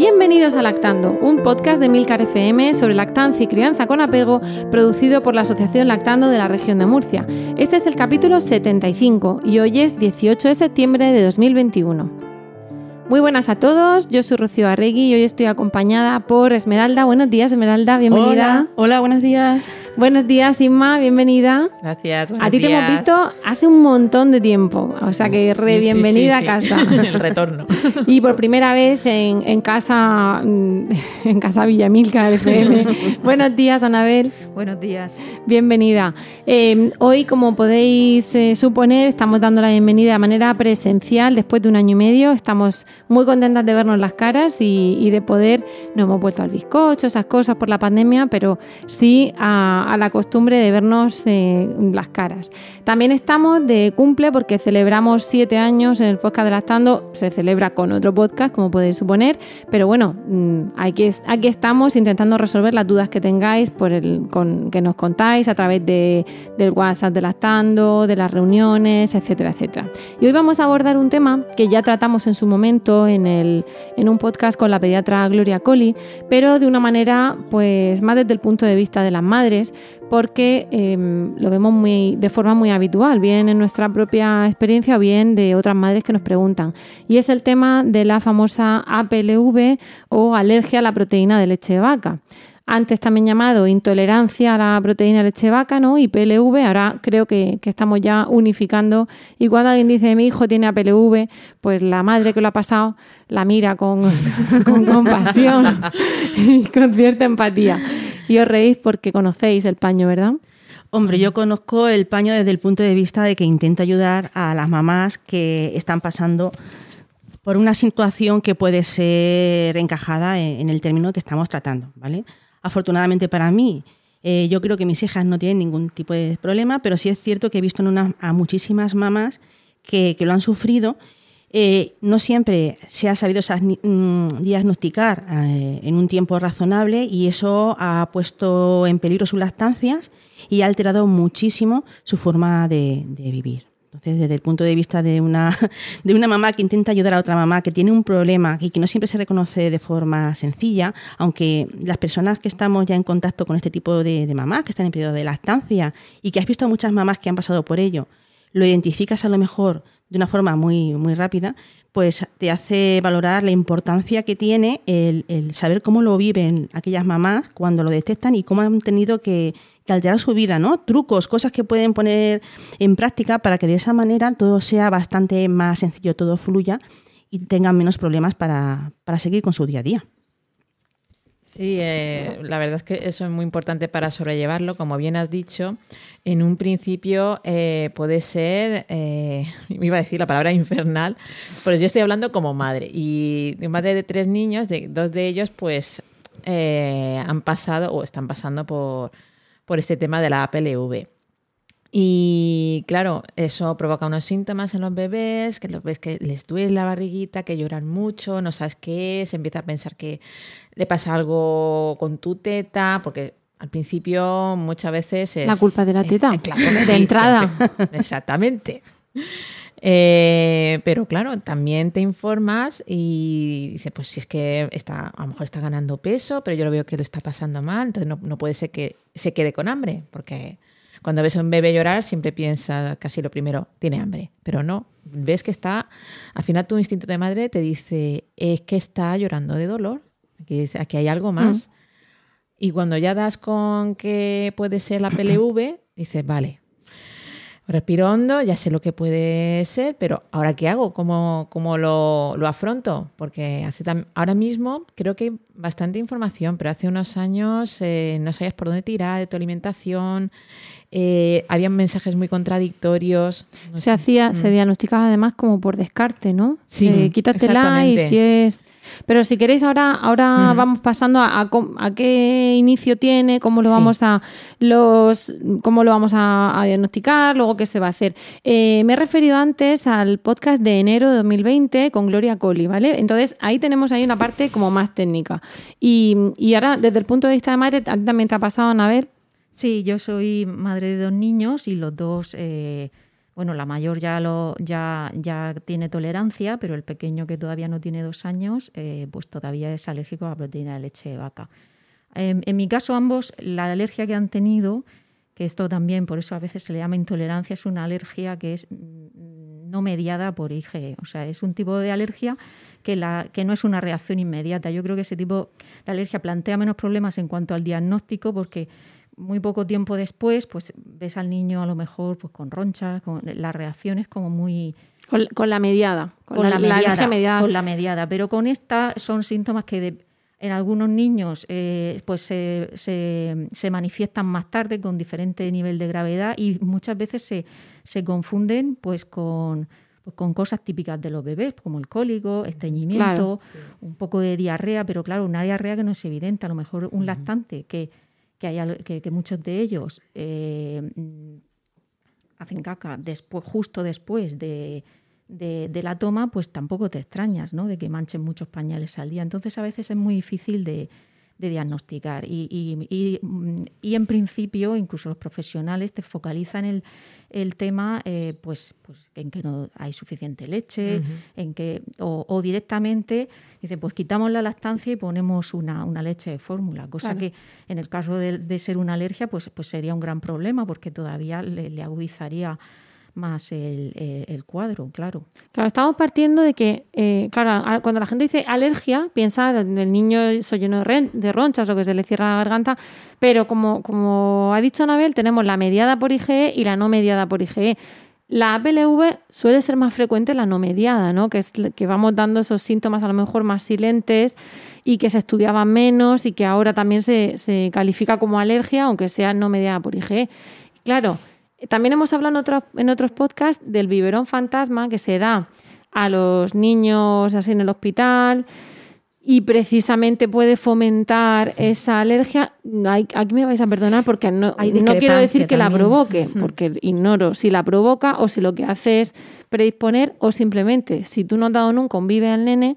Bienvenidos a Lactando, un podcast de Milcar FM sobre lactancia y crianza con apego, producido por la Asociación Lactando de la región de Murcia. Este es el capítulo 75 y hoy es 18 de septiembre de 2021. Muy buenas a todos, yo soy Rocío Arregui y hoy estoy acompañada por Esmeralda. Buenos días, Esmeralda, bienvenida. Hola, hola buenos días. Buenos días, Inma, bienvenida. Gracias. A ti te hemos visto hace un montón de tiempo, o sea que re Sí, sí, bienvenida sí, a sí. casa. El retorno. Y por primera vez en, en casa mm, en casa Villamilca FM. Buenos días, Anabel. Buenos días. Bienvenida. Eh, hoy, como podéis eh, suponer, estamos dando la bienvenida de manera presencial después de un año y medio. Estamos muy contentas de vernos las caras y, y de poder, no hemos vuelto al bizcocho, esas cosas por la pandemia, pero sí a, a la costumbre de vernos eh, las caras. También estamos de cumple porque celebramos siete años en el podcast de Lactando. Se celebra con otro podcast, como podéis suponer, pero bueno, mm, aquí, aquí estamos intentando resolver las dudas que tengáis con, que nos contáis a través de, del WhatsApp de Lactando, de las reuniones, etcétera, etcétera. Y hoy vamos a abordar un tema que ya tratamos en su momento en, el, en un podcast con la pediatra Gloria Colli, pero de una manera pues más desde el punto de vista de las madres, porque eh, lo vemos muy, de forma muy habitual, bien en nuestra propia experiencia o bien de otras madres que nos preguntan. Y es el tema de la famosa APLV o alergia a la proteína de leche de vaca. Antes también llamado intolerancia a la proteína de leche de vaca, ¿no? Y PLV, ahora creo que, estamos ya unificando. Y cuando alguien dice mi hijo tiene APLV, pues la madre que lo ha pasado la mira con compasión y con cierta empatía. Y os reís porque conocéis el paño, ¿verdad? Hombre, yo conozco el paño desde el punto de vista de que intenta ayudar a las mamás que están pasando por una situación que puede ser encajada en, el término que estamos tratando, ¿vale? Afortunadamente para mí, eh, yo creo que mis hijas no tienen ningún tipo de problema, pero sí es cierto que he visto en una- a muchísimas mamás que, que lo han sufrido. Eh, no siempre se ha sabido mm, diagnosticar eh, en un tiempo razonable y eso ha puesto en peligro sus lactancias y ha alterado muchísimo su forma de, de vivir. Entonces, desde el punto de vista de una, de una mamá que intenta ayudar a otra mamá que tiene un problema y que no siempre se reconoce de forma sencilla, aunque las personas que estamos ya en contacto con este tipo de, de mamás, que están en periodo de lactancia y que has visto a muchas mamás que han pasado por ello, lo identificas a lo mejor de una forma muy, muy rápida, pues te hace valorar la importancia que tiene el, saber cómo lo viven aquellas mamás cuando lo detectan y cómo han tenido que, que alterar su vida, ¿no? Trucos, cosas que pueden poner en práctica para que de esa manera todo sea bastante más sencillo, todo fluya y tengan menos problemas para, para seguir con su día a día. Sí, eh, la verdad es que eso es muy importante para sobrellevarlo. Como bien has dicho, en un principio eh, puede ser, eh, iba a decir la palabra infernal, pero yo estoy hablando como madre. Y madre de tres niños, de, dos de ellos pues eh, han pasado o están pasando por, por este tema de la APLV. Y claro, eso provoca unos síntomas en los bebés, que los ves que les duele la barriguita, que lloran mucho, no sabes qué es, empieza a pensar que le pasa algo con tu teta, porque al principio muchas veces es... La culpa de la teta, claro, de sí, entrada. siempre. Exactamente. Eh, pero claro, también te informas y dices, pues si es que está, a lo mejor está ganando peso, pero yo lo veo que lo está pasando mal, entonces no, no puede ser que se quede con hambre, porque cuando ves a un bebé llorar siempre piensas casi lo primero, tiene hambre, pero no, ves que está, al final tu instinto de madre te dice, es que está llorando de dolor, aquí, aquí hay algo más. Y cuando ya das con que puede ser la PLV, dices, vale, respiro hondo, ya sé lo que puede ser, pero ¿ahora qué hago? ¿Cómo, cómo lo, lo afronto? Porque hace tam- ahora mismo creo que bastante información, pero hace unos años eh, no sabías por dónde tirar de tu alimentación, eh, habían mensajes muy contradictorios. no se sé. hacía, Mm. se diagnosticaba además como por descarte, ¿no? Sí, Eh, quítatela y si es. Pero si queréis ahora, ahora Mm. vamos pasando a, a com- a qué inicio tiene, cómo lo Sí. vamos a los, cómo lo vamos a, a diagnosticar, luego qué se va a hacer. Eh, me he referido antes al podcast de enero de 2020 con Gloria Colli, ¿vale? Entonces ahí tenemos ahí una parte como más técnica. Y, y ahora desde el punto de vista de madre, a ti también te ha pasado, Anabel. Sí, yo soy madre de dos niños y los dos, eh, bueno, la mayor ya, lo, ya, ya tiene tolerancia, pero el pequeño que todavía no tiene dos años, eh, pues todavía es alérgico a la proteína de leche de vaca. En, en mi caso, ambos, la alergia que han tenido, que esto también, por eso a veces se le llama intolerancia, es una alergia que es mm, no mediada por IgE. O sea, es un tipo de alergia que, la, que no es una reacción inmediata. Yo creo que ese tipo de alergia plantea menos problemas en cuanto al diagnóstico porque muy poco tiempo después, pues ves al niño a lo mejor pues con ronchas, con las reacciones como muy Con, con la mediada, con, la, la mediada, con la mediada. Pero con esta son síntomas que de- en algunos niños eh, pues se, se- se manifiestan más tarde con diferente nivel de gravedad y muchas veces se, se confunden pues con pues, con cosas típicas de los bebés, como el cólico, estreñimiento, un poco de diarrea, pero claro, una diarrea que no es evidente. A lo mejor un lactante que, que, hay que, que muchos de ellos eh, hacen caca después, justo después de, de- de la toma, pues tampoco te extrañas ¿no? de que manchen muchos pañales al día. Entonces a veces es muy difícil de, de diagnosticar y, y- y, mm, y, en principio incluso los profesionales te focalizan el, el tema eh, pues, pues en que no hay suficiente leche, en que o, o directamente dice pues quitamos la lactancia y ponemos una, una leche de fórmula, cosa Claro. que en el caso de, de ser una alergia pues, pues sería un gran problema porque todavía le, le agudizaría más el, el- cuadro, claro. Claro, estamos partiendo de que, eh, claro, cuando la gente dice alergia, piensa en el niño soy lleno de, ronchas o que se le cierra la garganta, pero como, como ha dicho Anabel, tenemos la mediada por IgE y la no mediada por IgE. La APLV suele ser más frecuente la no mediada, ¿no? Que es que vamos dando esos síntomas a lo mejor más silentes y que se estudiaban menos y que ahora también se califica como alergia, aunque sea no mediada por IgE. Claro, también hemos hablado en otros, en otros podcasts del biberón fantasma que se da a los niños así en el hospital y precisamente puede fomentar esa alergia. Aquí me vais a perdonar porque no, quiero decir que la provoque, porque ignoro si la provoca o si lo que hace es predisponer o simplemente si tú no has dado nunca un vive al nene,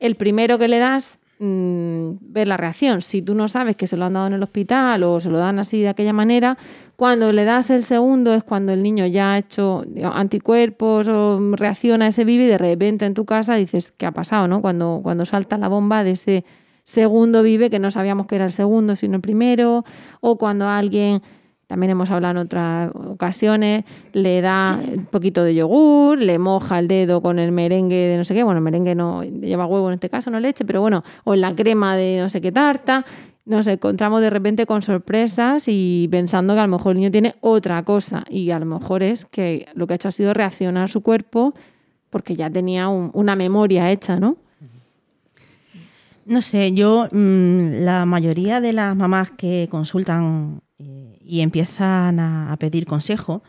el primero que le das mm, ver la reacción. Si tú no sabes que se lo han dado en el hospital o se lo dan así de aquella manera, cuando le das el segundo es cuando el niño ya ha hecho anticuerpos o reacciona a ese vive y de repente en tu casa dices, ¿qué ha pasado? ¿no? Cuando, cuando salta la bomba de ese segundo vive que no sabíamos que era el segundo sino el primero o cuando alguien también hemos hablado en otras ocasiones, le da un poquito de yogur, le moja el dedo con el merengue de no sé qué, bueno, el merengue no lleva huevo en este caso, no leche, pero bueno, o en la crema de no sé qué tarta, nos encontramos de repente con sorpresas y pensando que a lo mejor el niño tiene otra cosa y a lo mejor es que lo que ha hecho ha sido reaccionar su cuerpo porque ya tenía un- una memoria hecha, ¿no? No sé, yo mm, la mayoría de las mamás que consultan eh, y empiezan a, a pedir consejo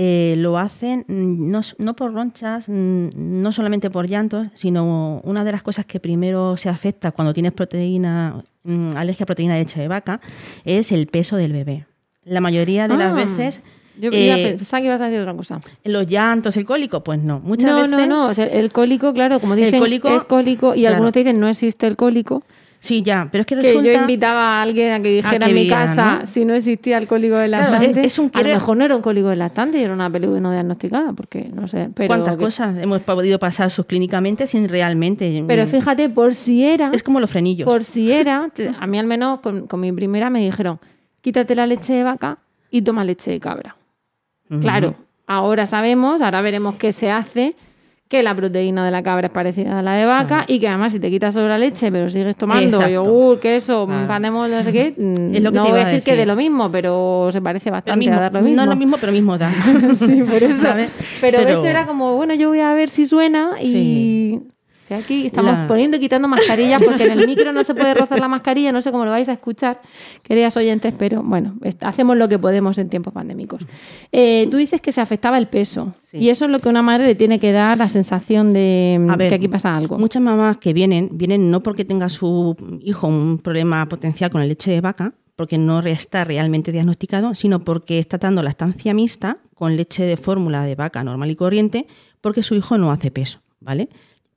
eh, lo hacen mm, no, no por ronchas, mm, no solamente por llantos, sino una de las cosas que primero se afecta cuando tienes proteína, mm, alergia a proteína de leche de vaca es el peso del bebé. La mayoría de las Ah, veces Yo eh, pensar que ibas a decir otra cosa. los llantos, el cólico, pues no. Muchas no, veces no, no. o sea, el cólico, claro, como El dicen, cólico, es cólico y claro. algunos te dicen no existe el cólico. Sí, ya, pero es que Que resulta... yo invitaba a alguien a que dijera que en mi casa ¿no? si no existía el cólico del Claro, lactante. es- es un A lo mejor no era un cólico del lactante y era una PLV no diagnosticada, porque no sé. Pero ¿Cuántas que- cosas hemos podido pasar subclínicamente sin realmente... Pero fíjate, por si era, Es como los frenillos. por si era, a mí al menos con, con mi primera me dijeron, quítate la leche de vaca y toma leche de cabra. Claro, ahora sabemos, ahora veremos qué se hace, que la proteína de la cabra es parecida a la de vaca y que además si te quitas solo la leche pero sigues tomando Exacto. yogur, queso, Claro. panemos, no sé qué, mm, no voy a a decir que decir. de lo mismo, pero se parece bastante mismo. a dar lo mismo. No es lo mismo, pero mismo da. sí, por eso. ¿Sabes? Pero, esto era como, bueno, yo voy a ver si suena y... Sí. Estoy aquí estamos La- poniendo y quitando mascarillas porque en el micro no se puede rozar la mascarilla, no sé cómo lo vais a escuchar, queridas oyentes, pero bueno, hacemos lo que podemos en tiempos pandémicos. Eh, tú dices que se afectaba el peso Sí. y eso es lo que a una madre le tiene que dar la sensación de ver, que aquí pasa algo. Muchas mamás que vienen, vienen no porque tenga su hijo un problema potencial con la leche de vaca, porque no está realmente diagnosticado, sino porque está dando la estancia mixta con leche de fórmula de vaca normal y corriente, porque su hijo no hace peso, ¿vale?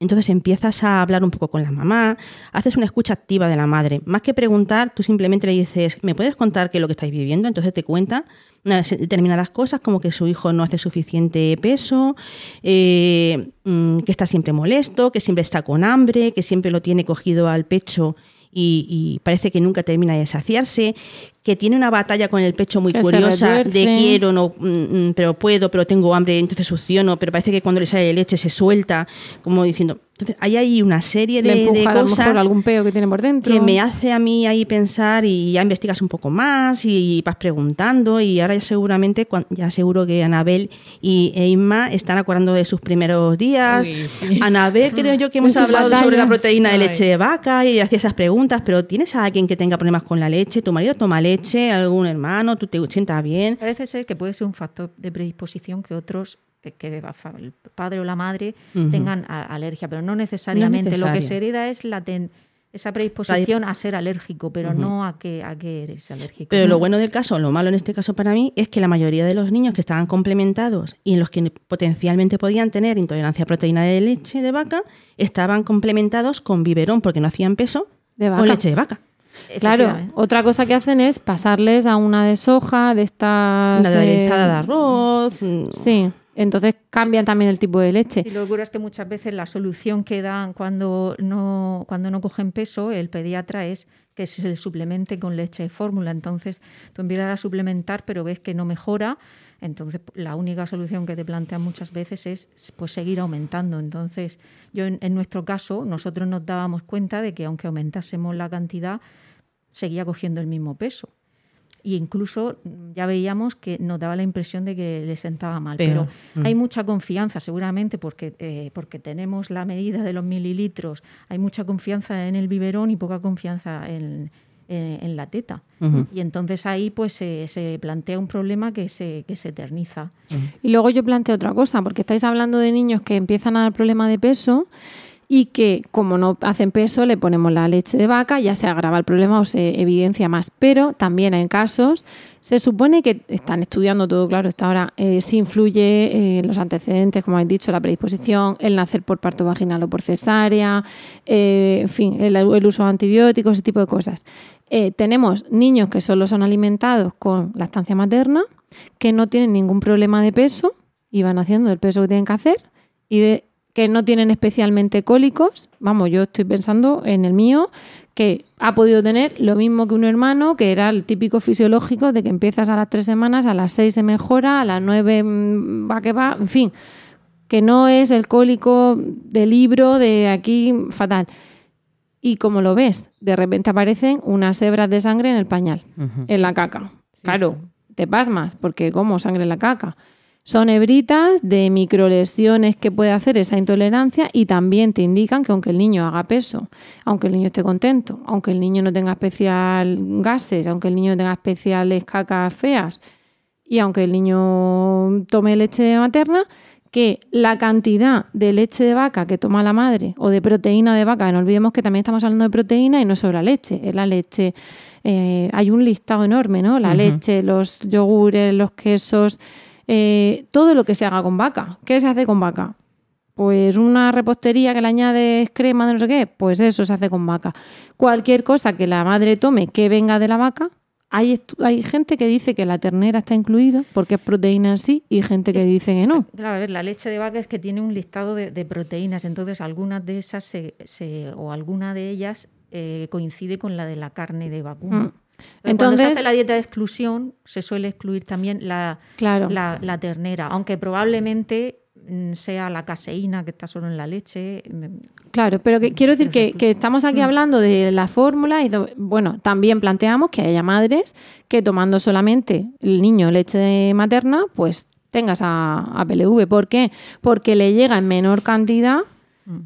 Entonces empiezas a hablar un poco con la mamá, haces una escucha activa de la madre. Más que preguntar, tú simplemente le dices, ¿me puedes contar qué es lo que estáis viviendo? Entonces te cuenta determinadas cosas, como que su hijo no hace suficiente peso, eh, mm, que está siempre molesto, que siempre está con hambre, que siempre lo tiene cogido al pecho y, y parece que nunca termina de saciarse, que tiene una batalla con el pecho muy Que curiosa de quiero, no, mm, mm, pero puedo, pero tengo hambre, entonces succiono, pero parece que cuando le sale leche se suelta, como diciendo. Entonces, hay ahí una serie le de, empuja de a lo cosas mejor algún peo que tiene por dentro. que me hace a mí ahí pensar y ya investigas un poco más y vas preguntando y ahora ya seguramente, ya seguro que Anabel y e Inma están acordando de sus primeros días. Uy, sí. Anabel creo yo que hemos hablado sobre la proteína de leche de vaca y hacía esas preguntas, pero ¿tienes a alguien que tenga problemas con la leche? ¿Tu marido toma leche? ¿Algún hermano? ¿Tú te sientas bien? Parece ser que puede ser un factor de predisposición que otros, que el padre o la madre tengan a- alergia, pero no necesariamente. Lo que se hereda es la ten- esa predisposición a ser alérgico, pero no a que, a que eres alérgico. Pero lo bueno del caso, lo malo en este caso para mí, es que la mayoría de los niños que estaban complementados y en los que potencialmente podían tener intolerancia a proteína de leche de vaca, estaban complementados con biberón porque no hacían peso De con vaca. leche de vaca. Claro, otra cosa que hacen es pasarles a una de soja, de estas... Una de- aderezada de arroz. mm, Sí, entonces cambian también el tipo de leche. Y lo ocurre es que muchas veces la solución que dan cuando no, cuando no cogen peso, el pediatra, es que se le suplemente con leche de fórmula. Entonces tú empiezas a suplementar, pero ves que no mejora. Entonces la única solución que te plantean muchas veces es pues, seguir aumentando. Entonces yo en, en nuestro caso, nosotros nos dábamos cuenta de que aunque aumentásemos la cantidad, seguía cogiendo el mismo peso. Y incluso mm, ya veíamos que nos daba la impresión de que le sentaba mal. Peor. Pero hay mucha confianza, seguramente, porque, eh, porque tenemos la medida de los mililitros. Hay mucha confianza en el biberón y poca confianza en, en- en la teta. Y entonces ahí pues se, se plantea un problema que se, que se eterniza. Y luego yo planteo otra cosa, porque estáis hablando de niños que empiezan a dar problema de peso y que como no hacen peso le ponemos la leche de vaca, ya se agrava el problema o se evidencia más. Pero también hay casos, se supone que están estudiando todo, claro, está ahora, eh, si influye eh, los antecedentes, como habéis dicho, la predisposición, el nacer por parto vaginal o por cesárea, eh, en fin, el, el uso de antibióticos, ese tipo de cosas. Eh, tenemos niños que solo son alimentados con lactancia materna, que no tienen ningún problema de peso y van haciendo el peso que tienen que hacer y de, que no tienen especialmente cólicos. Vamos, yo estoy pensando en el mío, que ha podido tener lo mismo que un hermano, que era el típico fisiológico de que empiezas a las tres semanas, a las seis se mejora, a las nueve mm, va que va, en fin, que no es el cólico del libro de aquí fatal. Y como lo ves, de repente aparecen unas hebras de sangre en el pañal, en la caca. claro, te pasmas, porque como sangre en la caca. Son hebritas de microlesiones que puede hacer esa intolerancia y también te indican que aunque el niño haga peso, aunque el niño esté contento, aunque el niño no tenga especial gases, aunque el niño tenga especiales cacas feas y aunque el niño tome leche materna, que la cantidad de leche de vaca que toma la madre o de proteína de vaca, no olvidemos que también estamos hablando de proteína y no solo la leche, es la leche, eh, hay un listado enorme, ¿no? La leche, los yogures, los quesos, eh, todo lo que se haga con vaca. ¿Qué se hace con vaca? Pues una repostería que le añades crema de no sé qué, pues eso se hace con vaca. Cualquier cosa que la madre tome que venga de la vaca, hay, hay gente que dice que la ternera está incluida porque es proteína en sí y gente que dice que no. Claro, a ver, la leche de vaca es que tiene un listado de, de proteínas, entonces algunas de esas se, se- o alguna de ellas eh, coincide con la de la carne de vacuno. Mm. Pero cuando se Entonces- hace la dieta de exclusión, se suele excluir también la, Claro. la, la ternera, aunque probablemente mm, sea la caseína que está solo en la leche. mm, Claro, pero que, quiero decir que, que estamos aquí hablando de la fórmula y bueno, también planteamos que haya madres que tomando solamente el niño leche materna, pues tengas a, a PLV. ¿Por qué? Porque le llega en menor cantidad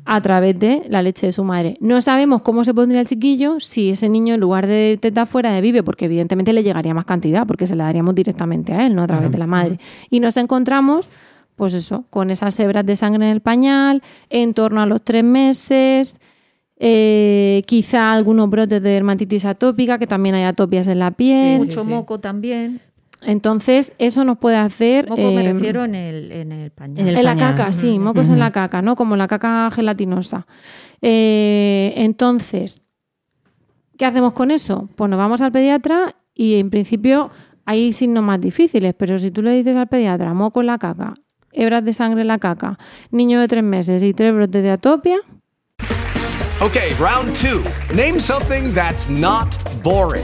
a través de la leche de su madre. No sabemos cómo se pondría el chiquillo si ese niño en lugar de teta fuera de vive, porque evidentemente le llegaría más cantidad, porque se la daríamos directamente a él, no a través de la madre. Y nos encontramos, pues eso, con esas hebras de sangre en el pañal, en torno a los tres meses, eh, quizá algunos brotes de dermatitis atópica, que también hay atopias en la piel. Mucho moco también. Entonces, eso nos puede hacer... Moco me eh, refiero en el, en el pañal. En el en la caca, sí, mocos en la caca, ¿no? Como la caca gelatinosa. Eh, entonces, ¿qué hacemos con eso? Pues nos vamos al pediatra y en principio hay signos más difíciles, pero si tú le dices al pediatra moco en la caca, hebras de sangre en la caca, niño de tres meses y tres brotes de atopia, Okay, round two. Name something that's not boring.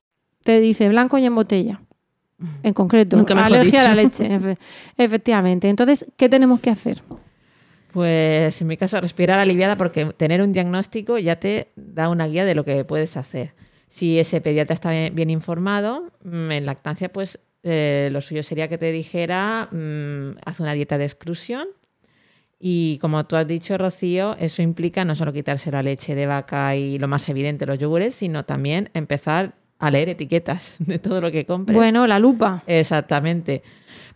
Te dice blanco y en botella. En concreto, alergia a la leche, efe- efectivamente. Entonces, ¿qué tenemos que hacer? Pues en mi caso, respirar aliviada porque tener un diagnóstico ya te da una guía de lo que puedes hacer. Si ese pediatra está bien, bien informado, mm, en lactancia, pues eh, lo suyo sería que te dijera, mm, haz una dieta de exclusión. Y como tú has dicho, Rocío, eso implica no solo quitarse la leche de vaca y lo más evidente, los yogures, sino también empezar a leer etiquetas de todo lo que compres. Bueno, la lupa. Exactamente.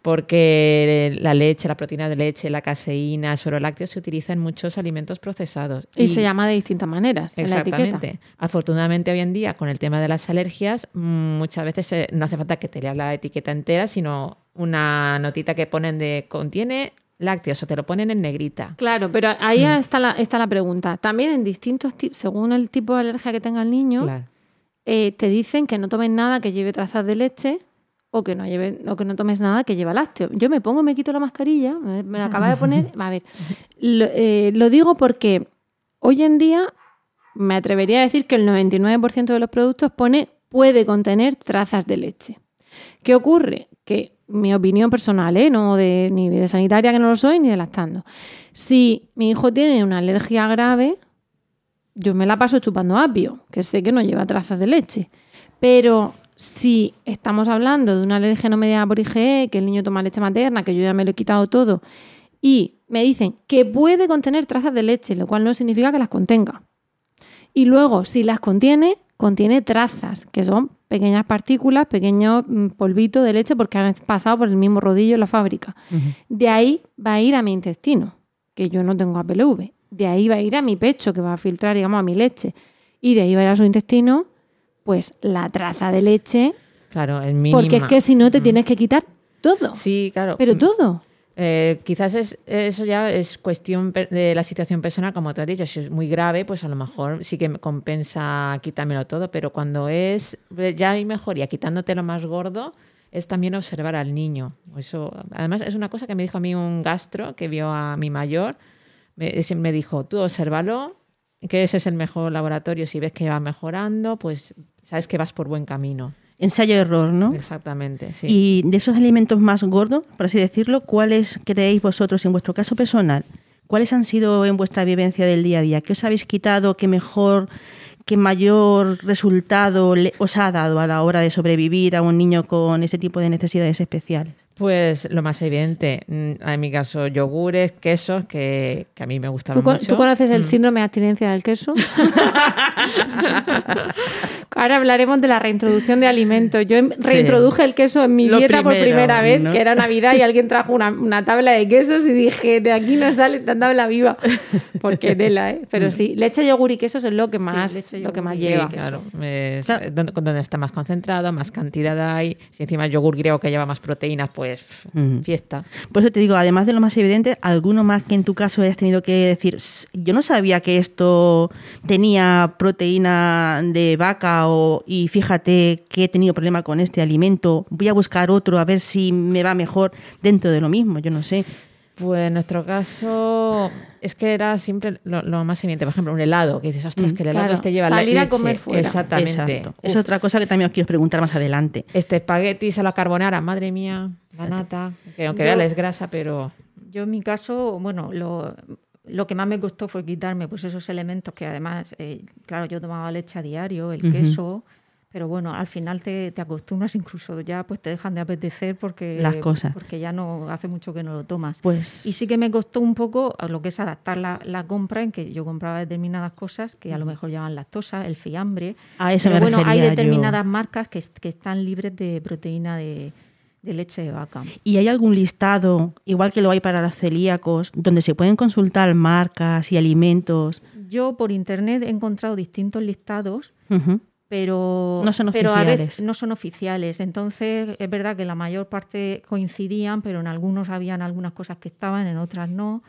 Porque la leche, la proteína de leche, la caseína, el suero lácteo se utiliza en muchos alimentos procesados. Y, se llama de distintas maneras en la etiqueta. Exactamente. Afortunadamente hoy en día con el tema de las alergias muchas veces eh, no hace falta que te leas la etiqueta entera, sino una notita que ponen de contiene lácteos o te lo ponen en negrita. Claro, pero ahí Mm. está, la, está la pregunta. También en distintos tipos, según el tipo de alergia que tenga el niño, Claro. Eh, te dicen que no tomes nada que lleve trazas de leche o que no lleve o que no tomes nada que lleva lácteo. Yo me pongo, me quito la mascarilla, me, me la acaba de poner. A ver, lo, eh, lo digo porque hoy en día me atrevería a decir que el 99% de los productos pone puede contener trazas de leche. ¿Qué ocurre? Que mi opinión personal, ¿eh? no de, ni de sanitaria que no lo soy, ni de lactando. Si mi hijo tiene una alergia grave, yo me la paso chupando apio, que sé que no lleva trazas de leche. Pero si estamos hablando de una alergia no mediada por IgE, que el niño toma leche materna, que yo ya me lo he quitado todo, y me dicen que puede contener trazas de leche, lo cual no significa que las contenga. Y luego, si las contiene, contiene trazas, que son pequeñas partículas, pequeños mm, polvitos de leche porque han pasado por el mismo rodillo en la fábrica. De ahí va a ir a mi intestino, que yo no tengo APLV. De ahí va a ir a mi pecho, que va a filtrar, digamos, a mi leche. Y de ahí va a ir a su intestino, pues la traza de leche, Claro, el mínimo. porque es que si no te tienes que quitar todo. Sí, claro. Pero Mm, todo. Eh, quizás es, eso ya es cuestión de la situación personal, como te has dicho. Si es muy grave, pues a lo mejor sí que me compensa quitármelo todo, pero cuando es ya hay mejoría, quitándote lo más gordo, es también observar al niño. Eso, además, es una cosa que me dijo a mí un gastro que vio a mi mayor. Me, me dijo, tú obsérvalo, que ese es el mejor laboratorio. Si ves que va mejorando, pues sabes que vas por buen camino. Ensayo-error, ¿no? Exactamente, sí. Y de esos alimentos más gordos, por así decirlo, ¿cuáles creéis vosotros, en vuestro caso personal, cuáles han sido en vuestra vivencia del día a día? ¿Qué os habéis quitado? ¿Qué mejor, qué mayor resultado le- os ha dado a la hora de sobrevivir a un niño con ese tipo de necesidades especiales? Pues lo más evidente, mm, en mi caso, yogures, quesos, que, que a mí me gustaban ¿Tú, con- mucho. tú conoces el Mm. síndrome de abstinencia del queso? Ahora hablaremos de la reintroducción de alimentos. Yo em- reintroduje el queso en mi Lo dieta por primera vez, ¿no? que era Navidad y alguien trajo una, una tabla de quesos y dije, de aquí no sale esta tabla viva. Porque tela, ¿eh? Pero sí, leche, yogur y quesos es lo que más, leche, lo que más lleva. Sí, claro. Es donde, donde está más concentrado, más cantidad hay. Si encima el yogur griego que lleva más proteínas, pues Ujú. fiesta. Por eso te digo, además de lo más evidente, alguno más que en tu caso hayas tenido que decir, "S- yo no sabía que esto tenía proteína de vaca o, y fíjate que he tenido problema con este alimento, voy a buscar otro a ver si me va mejor dentro de lo mismo, yo no sé. Pues en nuestro caso es que era siempre lo, lo más evidente. Por ejemplo, un helado, que dices, ostras, que el helado claro. este lleva Salir a comer fuera. Exactamente. Exacto. Es otra cosa que también os quiero preguntar más adelante. Este espaguetis a la carbonara, madre mía, la nata, que aunque Yo- vean es grasa, pero Yo en mi caso, bueno, lo, lo que más me costó fue quitarme pues esos elementos que además, eh, claro, yo tomaba leche a diario, el queso, pero bueno, al final te, te acostumbras, incluso ya pues te dejan de apetecer porque, Las cosas. porque ya no hace mucho que no lo tomas. Pues Y sí que me costó un poco lo que es adaptar la, la compra, en que yo compraba determinadas cosas que a lo mejor llevan lactosa, el fiambre. A eso pero me bueno, hay yo. determinadas marcas que, que están libres de proteína de, de leche de vaca. ¿Y hay algún listado, igual que lo hay para los celíacos, donde se pueden consultar marcas y alimentos? Yo por internet he encontrado distintos listados, Ujú. Pero, No son pero a veces no son oficiales. Entonces es verdad que la mayor parte coincidían, pero en algunos habían algunas cosas que estaban, en otras no.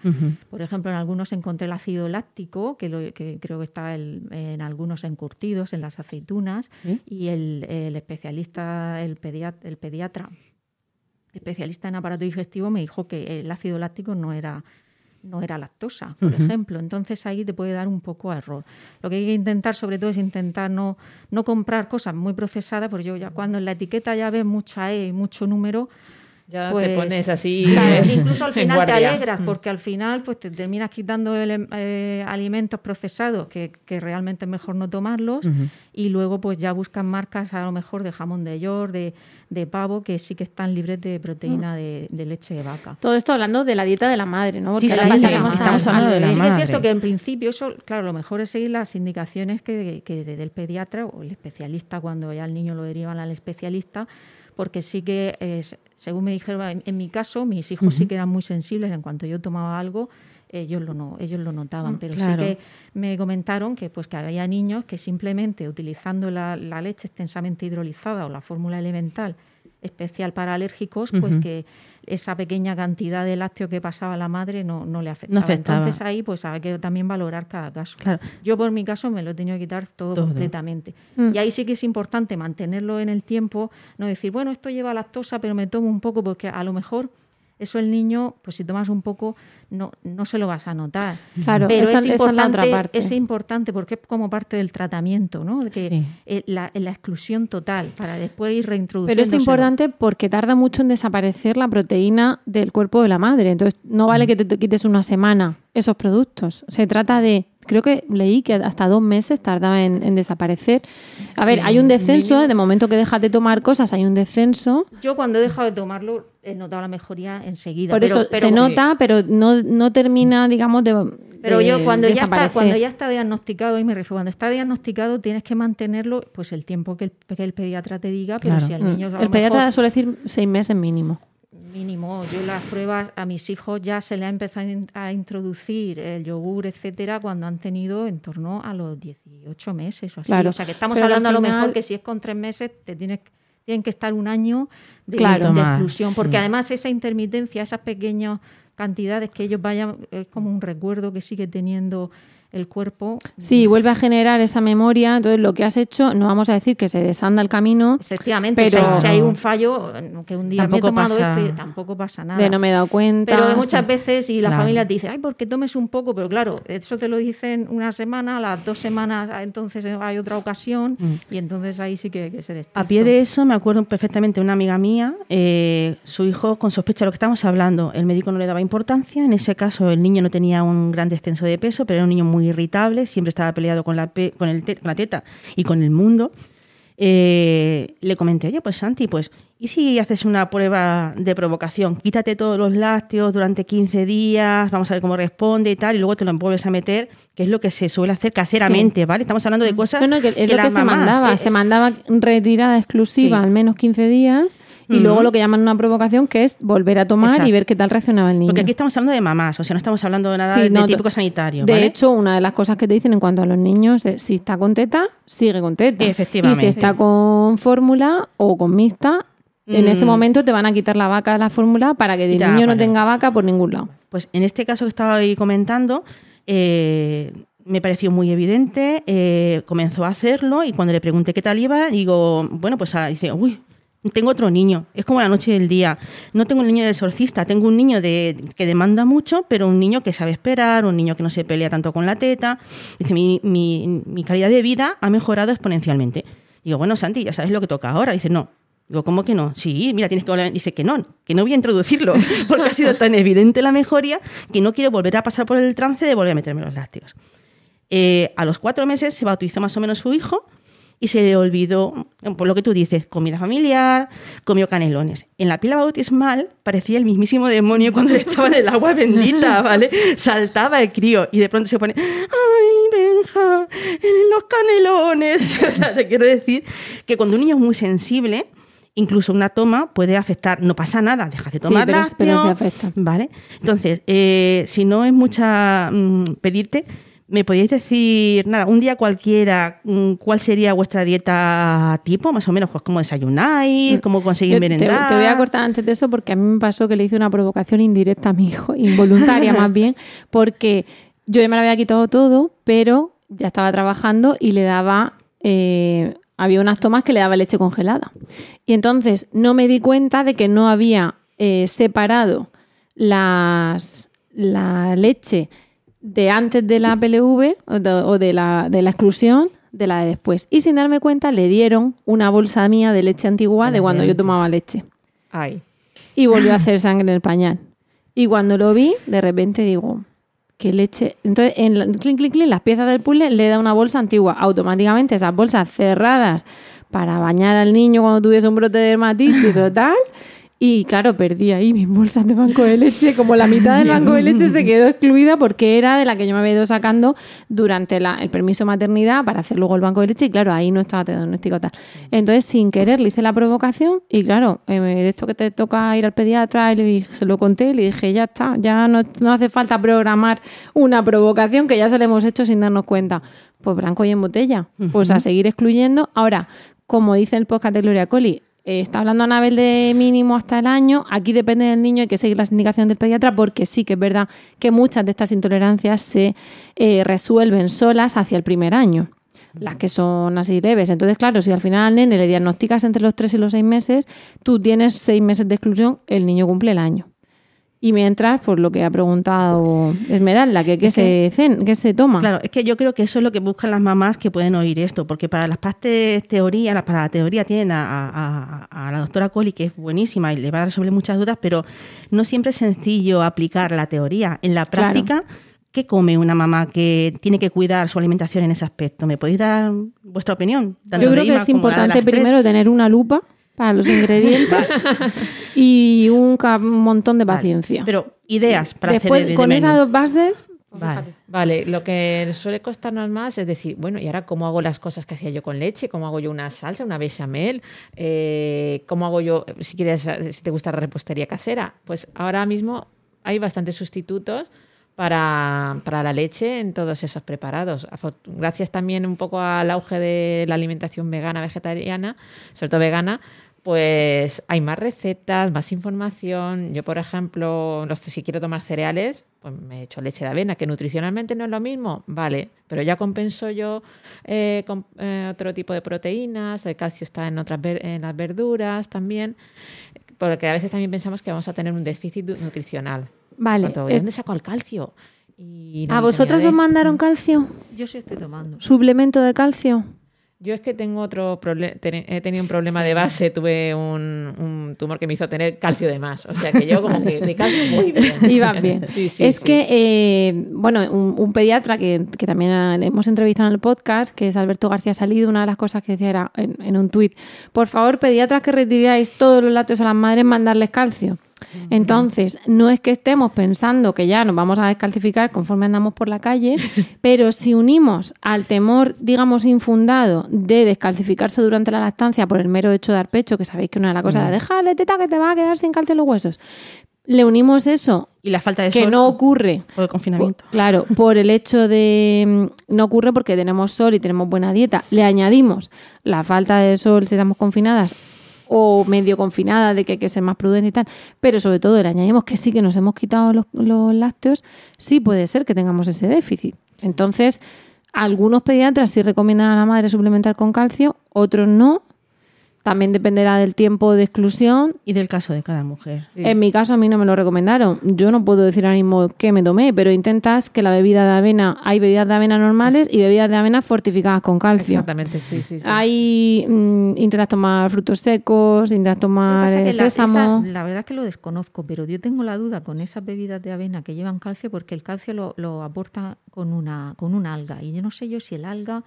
Por ejemplo, en algunos encontré el ácido láctico, que, lo- que creo que está el- en algunos encurtidos, en las aceitunas, y el, el especialista, el, pedia- el pediatra, especialista en aparato digestivo, me dijo que el ácido láctico no era no era lactosa, por ejemplo. Entonces ahí te puede dar un poco a error. Lo que hay que intentar, sobre todo, es intentar no, no comprar cosas muy procesadas, porque yo ya cuando en la etiqueta ya ves mucha E y mucho número, ya pues, te pones así. Claro, eh, incluso al final te alegras Mm. porque al final pues te terminas quitando ele- eh, alimentos procesados que, que realmente es mejor no tomarlos y luego pues ya buscan marcas a lo mejor de jamón de york, de, de pavo que sí que están libres de proteína Mm. de, de leche de vaca. Todo esto hablando de la dieta de la madre, ¿no? Sí, Porque sí, ahora sí, a- estamos al hablando de la. Sí que es madre. cierto que en principio eso, claro, lo mejor es seguir las indicaciones que, que de- del pediatra o el especialista cuando ya el niño lo derivan al especialista, porque sí que, según me dijeron, en, en mi caso, mis hijos sí que eran muy sensibles en cuanto yo tomaba algo. Ellos lo, no, ellos lo notaban, pero claro. sí que me comentaron que, pues, que había niños que simplemente utilizando la, la leche extensamente hidrolizada o la fórmula elemental especial para alérgicos, pues que esa pequeña cantidad de lácteo que pasaba la madre no, no le afectaba. afectaba. Entonces ahí pues hay que también valorar cada caso. Claro. Yo por mi caso me lo he tenido que quitar todo, Todo. completamente. Mm. Y ahí sí que es importante mantenerlo en el tiempo, no decir, bueno, esto lleva lactosa, pero me tomo un poco porque a lo mejor eso el niño, pues si tomas un poco, no, no se lo vas a notar. Claro, pero esa- es esa es la importante, otra parte. es importante porque es como parte del tratamiento, ¿no? De que Sí. eh, la, la exclusión total para después ir reintroduciendo. Pero es importante porque tarda mucho en desaparecer la proteína del cuerpo de la madre. Entonces, no vale que te, te quites una semana esos productos. Se trata de, creo que leí que hasta dos meses tardaba en, en desaparecer. A ver, hay un descenso, de momento que dejas de tomar cosas, hay un descenso. Yo cuando he dejado de tomarlo he notado la mejoría enseguida. Por pero- eso pero- se nota, pero no, no termina, digamos, de. Pero de yo cuando ya está, cuando ya está diagnosticado, y me refiero, cuando está diagnosticado tienes que mantenerlo pues el tiempo que el, que el pediatra te diga, pero Claro. si al Mm. niño lo El pediatra mejor suele decir seis meses mínimo. mínimo, yo las pruebas a mis hijos ya se le ha empezado a in- a introducir el yogur, etcétera, cuando han tenido en torno a los 18 meses o así. Claro. O sea que estamos Pero hablando a lo mejor que si es con tres meses te tienes tienen que estar un año de, Claro. de exclusión, porque Mm. además esa intermitencia, esas pequeñas cantidades que ellos vayan, es como un recuerdo que sigue teniendo el cuerpo. Sí, vuelve a generar esa memoria. Entonces, lo que has hecho, no vamos a decir que se desanda el camino Efectivamente, Pero- si, hay, si hay un fallo, que un día me he Tampoco tomado pasa- esto y tampoco pasa nada. de no me he dado cuenta. Pero muchas sí. veces, y la Claro. familia te dice, ay, porque tomes un poco, pero claro, eso te lo dicen una semana, a las dos semanas, ah, entonces hay otra ocasión, y entonces ahí sí que hay que ser estricto. A pie de eso me acuerdo perfectamente una amiga mía, eh, su hijo con sospecha de lo que estamos hablando, el médico no le daba importancia, en ese caso el niño no tenía un gran descenso de peso, pero era un niño muy irritable, siempre estaba peleado con la, pe- con el con la teta y con el mundo. Eh, le comenté, oye, pues Santi, pues ¿y si haces una prueba de provocación? Quítate todos los lácteos durante 15 días, vamos a ver cómo responde y tal, y luego te lo vuelves a meter, que es lo que se suele hacer caseramente, ¿vale? Estamos hablando de cosas No, no, que es lo que se mandaba. eh, Se es- mandaba retirada exclusiva Sí. al menos 15 días y luego lo que llaman una provocación que es volver a tomar Exacto. y ver qué tal reaccionaba el niño. Porque aquí estamos hablando de mamás, o sea, no estamos hablando de nada Sí, de no, típico sanitario, De ¿vale? hecho, una de las cosas que te dicen en cuanto a los niños es si está con teta, sigue con teta. Efectivamente. Y si está con fórmula o con mixta, en ese Mm. momento te van a quitar la vaca de la fórmula para que el Ya, niño no tenga vaca por ningún lado. Pues en este caso que estaba ahí comentando, eh, me pareció muy evidente, eh, comenzó a hacerlo y cuando le pregunté qué tal iba, digo, bueno, pues ah, dice, uy, tengo otro niño, es como la noche y el día. No tengo un niño del exorcista, tengo un niño de, que demanda mucho, pero un niño que sabe esperar, un niño que no se pelea tanto con la teta. Dice, mi, mi, mi calidad de vida ha mejorado exponencialmente. Digo, bueno, Santi, ya sabes lo que toca ahora. Dice, no. Digo, ¿cómo que no? Sí, mira, tienes que volver. Dice que no, que no voy a introducirlo, porque ha sido tan evidente la mejoría que no quiero volver a pasar por el trance de volver a meterme los lácteos. Eh, a los cuatro meses se bautizó más o menos su hijo y se le olvidó, por lo que tú dices, comida familiar, comió canelones. En la pila bautismal parecía el mismísimo demonio cuando le echaban el agua bendita, ¿vale? Saltaba el crío y de pronto se pone, ¡ay, Benja! en los canelones! O sea, te quiero decir que cuando un niño es muy sensible, incluso una toma puede afectar, no pasa nada, dejas de Sí, tomar pero- pero sí afecta. ¿Vale? Entonces, eh, si no es mucha mm, pedirte, ¿me podéis decir, nada, un día cualquiera, mm, cuál sería vuestra dieta tipo, más o menos, pues cómo desayunáis, cómo conseguir Yo te, merendar? te voy a cortar antes de eso porque a mí me pasó que le hice una provocación indirecta a mi hijo, involuntaria más bien, porque yo ya me lo había quitado todo, pero ya estaba trabajando y le daba, eh, había unas tomas que le daba leche congelada. Y entonces no me di cuenta de que no había eh, separado las, la leche de antes de la PLV o de, o de la, de la exclusión de la de después. Y sin darme cuenta le dieron una bolsa mía de leche antigua de cuando yo tomaba leche. Ay. Y volvió a hacer sangre en el pañal. Y cuando lo vi, de repente digo, ¿qué leche? Entonces, en clink, clink, clink, las piezas del puzzle le da una bolsa antigua. Automáticamente esas bolsas cerradas para bañar al niño cuando tuviese un brote de dermatitis o tal. Y claro, perdí ahí mis bolsas de banco de leche. Como la mitad del banco de leche se quedó excluida porque era de la que yo me había ido sacando durante la- el permiso maternidad para hacer luego el banco de leche. Y claro, ahí no estaba diagnosticado tal. Entonces, sin querer, le hice la provocación. Y claro, eh, de esto que te toca ir al pediatra, y le se lo conté le dije, ya está, ya no, no hace falta programar una provocación que ya se la hemos hecho sin darnos cuenta. Pues blanco y en botella. Pues a seguir excluyendo. Ahora, como dice el podcast de Gloria Coli, eh, está hablando Anabel de mínimo hasta el año. Aquí depende del niño, hay que seguir las indicaciones del pediatra porque sí que es verdad que muchas de estas intolerancias se eh, resuelven solas hacia el primer año. Las que son así leves. Entonces, claro, si al final al nene le diagnosticas entre los 3 y los 6 meses, tú tienes 6 meses de exclusión, el niño cumple el año. Y mientras, pues lo que ha preguntado Esmeralda, que qué Es se, cen- qué se toma. Claro, es que yo creo que eso es lo que buscan las mamás que pueden oír esto, porque para las partes teoría, para la teoría tienen a, a- a- la doctora Coli, que es buenísima y le va a resolver muchas dudas, pero no siempre es sencillo aplicar la teoría. En la Claro. práctica, ¿qué come una mamá que tiene que cuidar su alimentación en ese aspecto? ¿Me podéis dar vuestra opinión? Tanto Yo creo que es importante primero tener una lupa para los ingredientes y un montón de Vale, paciencia. Pero ideas para Después, hacer el con menú. esas dos bases, Vale. Vale, lo que suele costarnos más es decir, bueno, ¿y ahora cómo hago las cosas que hacía yo con leche? ¿Cómo hago yo una salsa, una bechamel? Eh, ¿Cómo hago yo, si quieres, si te gusta la repostería casera? Pues ahora mismo hay bastantes sustitutos para, para la leche en todos esos preparados. Gracias también un poco al auge de la alimentación vegana, vegetariana, sobre todo vegana, pues hay más recetas, más información. Yo, por ejemplo, no sé, si quiero tomar cereales, pues me echo leche de avena, que nutricionalmente no es lo mismo, vale, pero ya compenso yo eh, con eh, otro tipo de proteínas, el calcio está en otras ver- en las verduras también, porque a veces también pensamos que vamos a tener un déficit nu- nutricional. Vale, ¿De es- dónde saco el calcio? Y ¿a vosotros os mandaron calcio? Yo sí estoy tomando. ¿Suplemento de calcio? Yo es que tengo otro problema, he tenido un problema de base, tuve un, un tumor que me hizo tener calcio de más, o sea que yo como que de calcio muy bien. Iban bien. Sí, sí, es que, eh, bueno, un, un pediatra que, que también hemos entrevistado en el podcast, que es Alberto García Salido, una de las cosas que decía era en, en un tuit, por favor, pediatras que retiráis todos los lácteos a las madres, mandarles calcio. Entonces, no es que estemos pensando que ya nos vamos a descalcificar conforme andamos por la calle, pero si unimos al temor, digamos, infundado de descalcificarse durante la lactancia por el mero hecho de dar pecho, que sabéis que una de las cosas es dejarle teta que te va a quedar sin calcio en los huesos, le unimos eso Y la falta de que sol no ocurre por el confinamiento. por- claro, por el hecho de. mm, No ocurre porque tenemos sol y tenemos buena dieta. Le añadimos la falta de sol si estamos confinadas o medio confinadas, de que hay que ser más prudentes y tal. Pero sobre todo le añadimos que sí que nos hemos quitado los lácteos, sí puede ser que tengamos ese déficit. Entonces, algunos pediatras sí recomiendan a la madre suplementar con calcio, otros no. También dependerá del tiempo de exclusión Y del caso de cada mujer. en mi caso a mí no me lo recomendaron. Yo no puedo decir ahora mismo qué me tomé, pero intentas que la bebida de avena, hay bebidas de avena normales y bebidas de avena fortificadas con calcio. Exactamente, sí, sí. sí. Hay mm, intentas tomar frutos secos, intentas tomar la verdad es que lo desconozco, pero yo tengo la duda con esas bebidas de avena que llevan calcio porque el calcio lo, lo aporta con una, con una alga. Y yo no sé yo si el alga...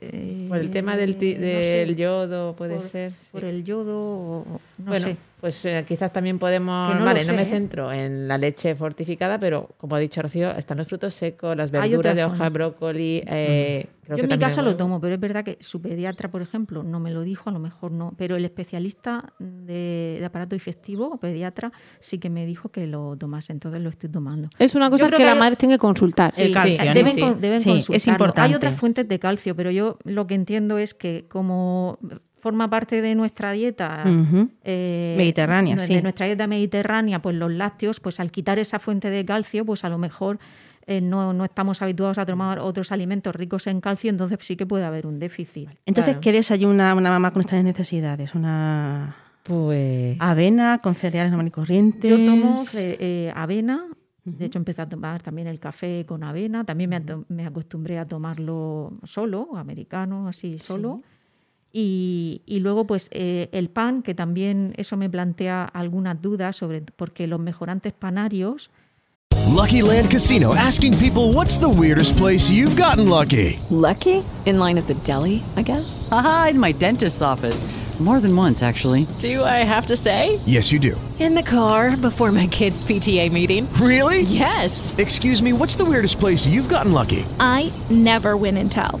eh, Por el tema del, ti- no sé, del yodo, puede por, ser. Por sí. el yodo, no bueno, sé. Pues eh, quizás también podemos. No vale, no sé, me ¿eh? centro en la leche fortificada, pero como ha dicho Rocío, están los frutos secos, las verduras de hoja, brócoli. eh, creo Yo que en mi casa lo tomo, pero es verdad que su pediatra, por ejemplo, no me lo dijo, a lo mejor no, pero el especialista de, de aparato digestivo, o pediatra, sí que me dijo que lo tomase, entonces lo estoy tomando. Es una cosa que, que la hay- madre tiene que consultar. El calcio, ¿no? deben, Sí, deben sí, es consultarlo. importante. Hay otras fuentes de calcio, pero yo lo que entiendo es que como forma parte de nuestra dieta eh, Mediterránea, de sí. nuestra dieta mediterránea, pues los lácteos, pues al quitar esa fuente de calcio, pues a lo mejor eh, no, no estamos habituados a tomar otros alimentos ricos en calcio, entonces sí que puede haber un déficit. Entonces, Claro. ¿qué desayuna una mamá con estas necesidades? ¿Una Pues. avena con cereales normal y corrientes? Yo tomo eh, eh, avena. De hecho, empecé a tomar también el café con avena. También me, me acostumbré a tomarlo solo, americano, así solo. Y, y luego, pues, eh, el pan, que también eso me plantea algunas dudas sobre, porque los mejorantes panarios, Lucky Land Casino asking people what's the weirdest place you've gotten lucky? Lucky? In line at the deli, I guess? Haha, in my dentist's office. More than once, actually. Do I have to say? Yes, you do. In the car before my kids' PTA meeting. Really? Yes. Excuse me, what's the weirdest place you've gotten lucky? I never win and tell.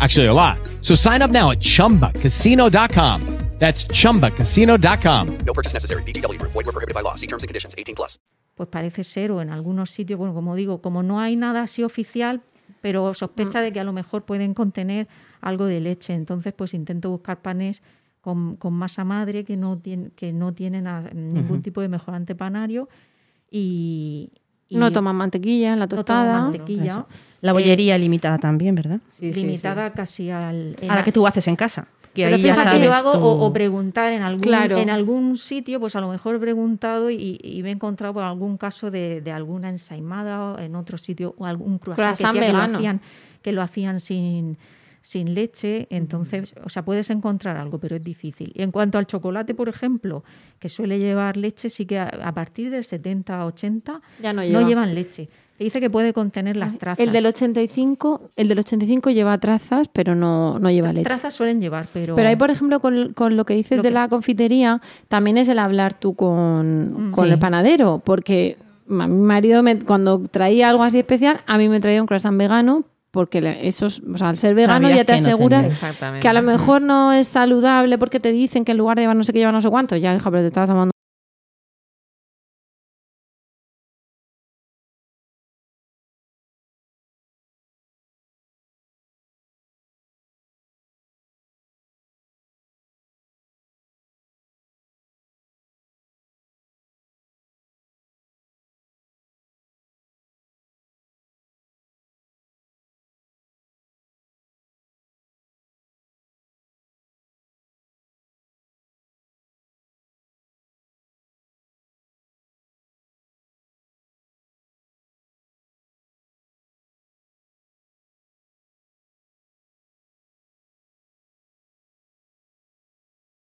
Actually, a lot. So sign up now at chumbacasino.com. That's chumbacasino.com. No purchase necessary. VGW Group. Void were prohibited by law. See terms and conditions. 18 plus. pues parece ser, o en algunos sitios, bueno, como digo, como no hay nada así oficial, pero sospecha de que a lo mejor pueden contener algo de leche. Entonces, pues intento buscar panes con, con masa madre que no, tienen que no tienen a- ningún tipo de mejorante panario y... y No toman mantequilla en la no toman tostada. mantequilla. Eso. La bollería limitada también, ¿verdad? Sí, sí, limitada casi al... A la que tú haces en casa. Que Pero ahí ya fíjate, sabes yo hago o, o preguntar en algún, Claro. en algún sitio, pues a lo mejor he preguntado y, y me he encontrado por algún caso de, de alguna ensaimada o en otro sitio o algún croissant, que, Croissant decía que lo vegano. hacían, que lo hacían sin, sin leche. Entonces, o sea, puedes encontrar algo, pero es difícil. Y en cuanto al chocolate, por ejemplo, que suele llevar leche, sí que a, a partir del 70, 80 Ya no lleva. llevan leche. Dice que puede contener las trazas. El del 85, el del 85 lleva trazas, pero no, no lleva leche. Trazas suelen llevar, pero... Pero ahí, por ejemplo, con, con lo que dices Lo de que- la confitería, también es el hablar tú con, Mm. con Sí. el panadero, porque a mi marido me- cuando traía algo así especial, a mí me traía un croissant vegano, porque esos, o sea, al ser vegano Sabías ya te no. Exactamente. que a lo mejor no es saludable porque te dicen que en lugar de llevar no sé qué lleva no sé cuánto, ya hija, pero te estás tomando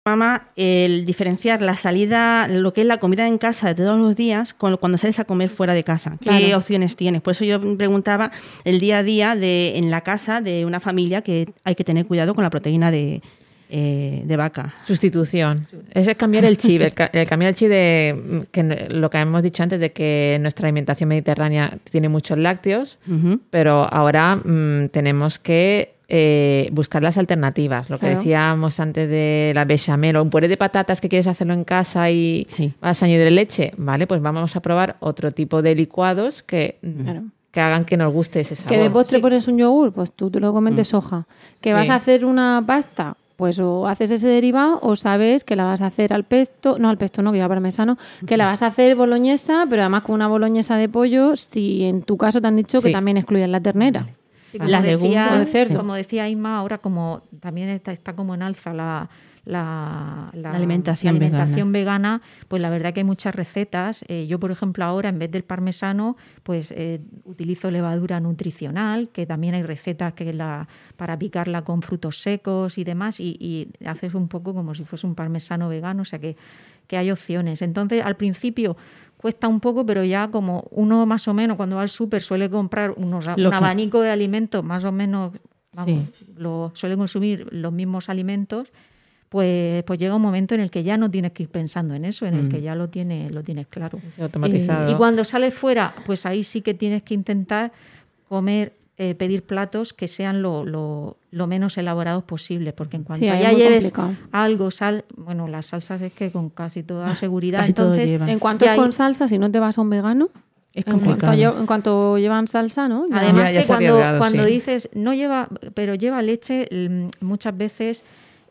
mamá el diferenciar la salida, lo que es la comida en casa de todos los días, con cuando sales a comer fuera de casa. ¿Qué Claro. opciones tienes? Por eso yo preguntaba el día a día de, en la casa de una familia que hay que tener cuidado con la proteína de, eh, de vaca. Sustitución. Ese es cambiar el chip, el, ca- el cambiar el chip de que lo que hemos dicho antes de que nuestra alimentación mediterránea tiene muchos lácteos, pero ahora mm, tenemos que eh, buscar las alternativas. Lo que Claro. decíamos antes de la bechamel o un puré de patatas que quieres hacerlo en casa y Sí. vas a añadir leche, vale, pues vamos a probar otro tipo de licuados que, Claro. que hagan que nos guste ese sabor. Que de postre pones un yogur, pues tú te lo comes de soja. Que vas Sí. a hacer una pasta, pues o haces ese derivado o sabes que la vas a hacer al pesto, no al pesto, no, que lleva parmesano, que la vas a hacer boloñesa, pero además con una boloñesa de pollo, si en tu caso te han dicho que también excluyen la ternera. Sí, como, Las decía, legumbres, cerdo. como decía Isma, ahora como también está, está como en alza la, la, la- La alimentación la alimentación vegana. pues la verdad que hay muchas recetas. Eh, yo, por ejemplo, ahora en vez del parmesano, pues eh, utilizo levadura nutricional, que también hay recetas que la, para picarla con frutos secos y demás, y, y haces un poco como si fuese un parmesano vegano, o sea que, que hay opciones. Entonces, al principio cuesta un poco, pero ya como uno más o menos cuando va al súper suele comprar unos, un abanico de alimentos más o menos, vamos, Sí. lo, suele consumir los mismos alimentos, pues, pues llega un momento en el que ya no tienes que ir pensando en eso, en el Mm. que ya lo tienes, lo tienes claro. Y cuando sales fuera, pues ahí sí que tienes que intentar comer, eh, pedir platos que sean lo, lo- lo menos elaborados posible, porque en cuanto Sí, ya lleves complicado. algo, sal, bueno, las salsas es que con casi toda seguridad, casi todo entonces. En cuanto es con salsa, si no te vas a un vegano, Es en cuanto, en cuanto llevan salsa, ¿no? Ya- Además Ya- ya que cuando, cuando sí. dices no lleva, pero lleva leche, mm, muchas veces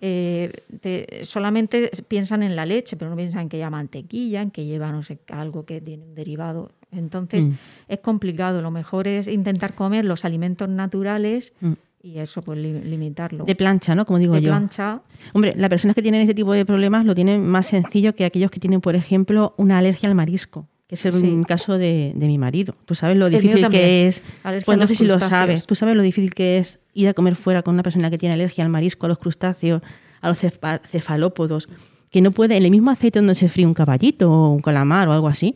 eh, te- solamente piensan en la leche, pero no piensan que lleva mantequilla, en que lleva no sé algo que tiene un derivado. Entonces Mm. es complicado. Lo mejor es intentar comer los alimentos naturales Mm. y eso pues li- limitarlo. De plancha, ¿no? Como digo De yo. plancha. Hombre, las personas que tienen este tipo de problemas lo tienen más sencillo que aquellos que tienen, por ejemplo, una alergia al marisco, que es el Sí. caso de, de mi marido. Tú sabes lo El difícil que es. Alergia Pues los entonces si lo sabes, tú sabes lo difícil que es ir a comer fuera con una persona que tiene alergia al marisco, a los crustáceos, a los cefa- cefalópodos, que no puede, en el mismo aceite donde se fríe un caballito o un calamar o algo así,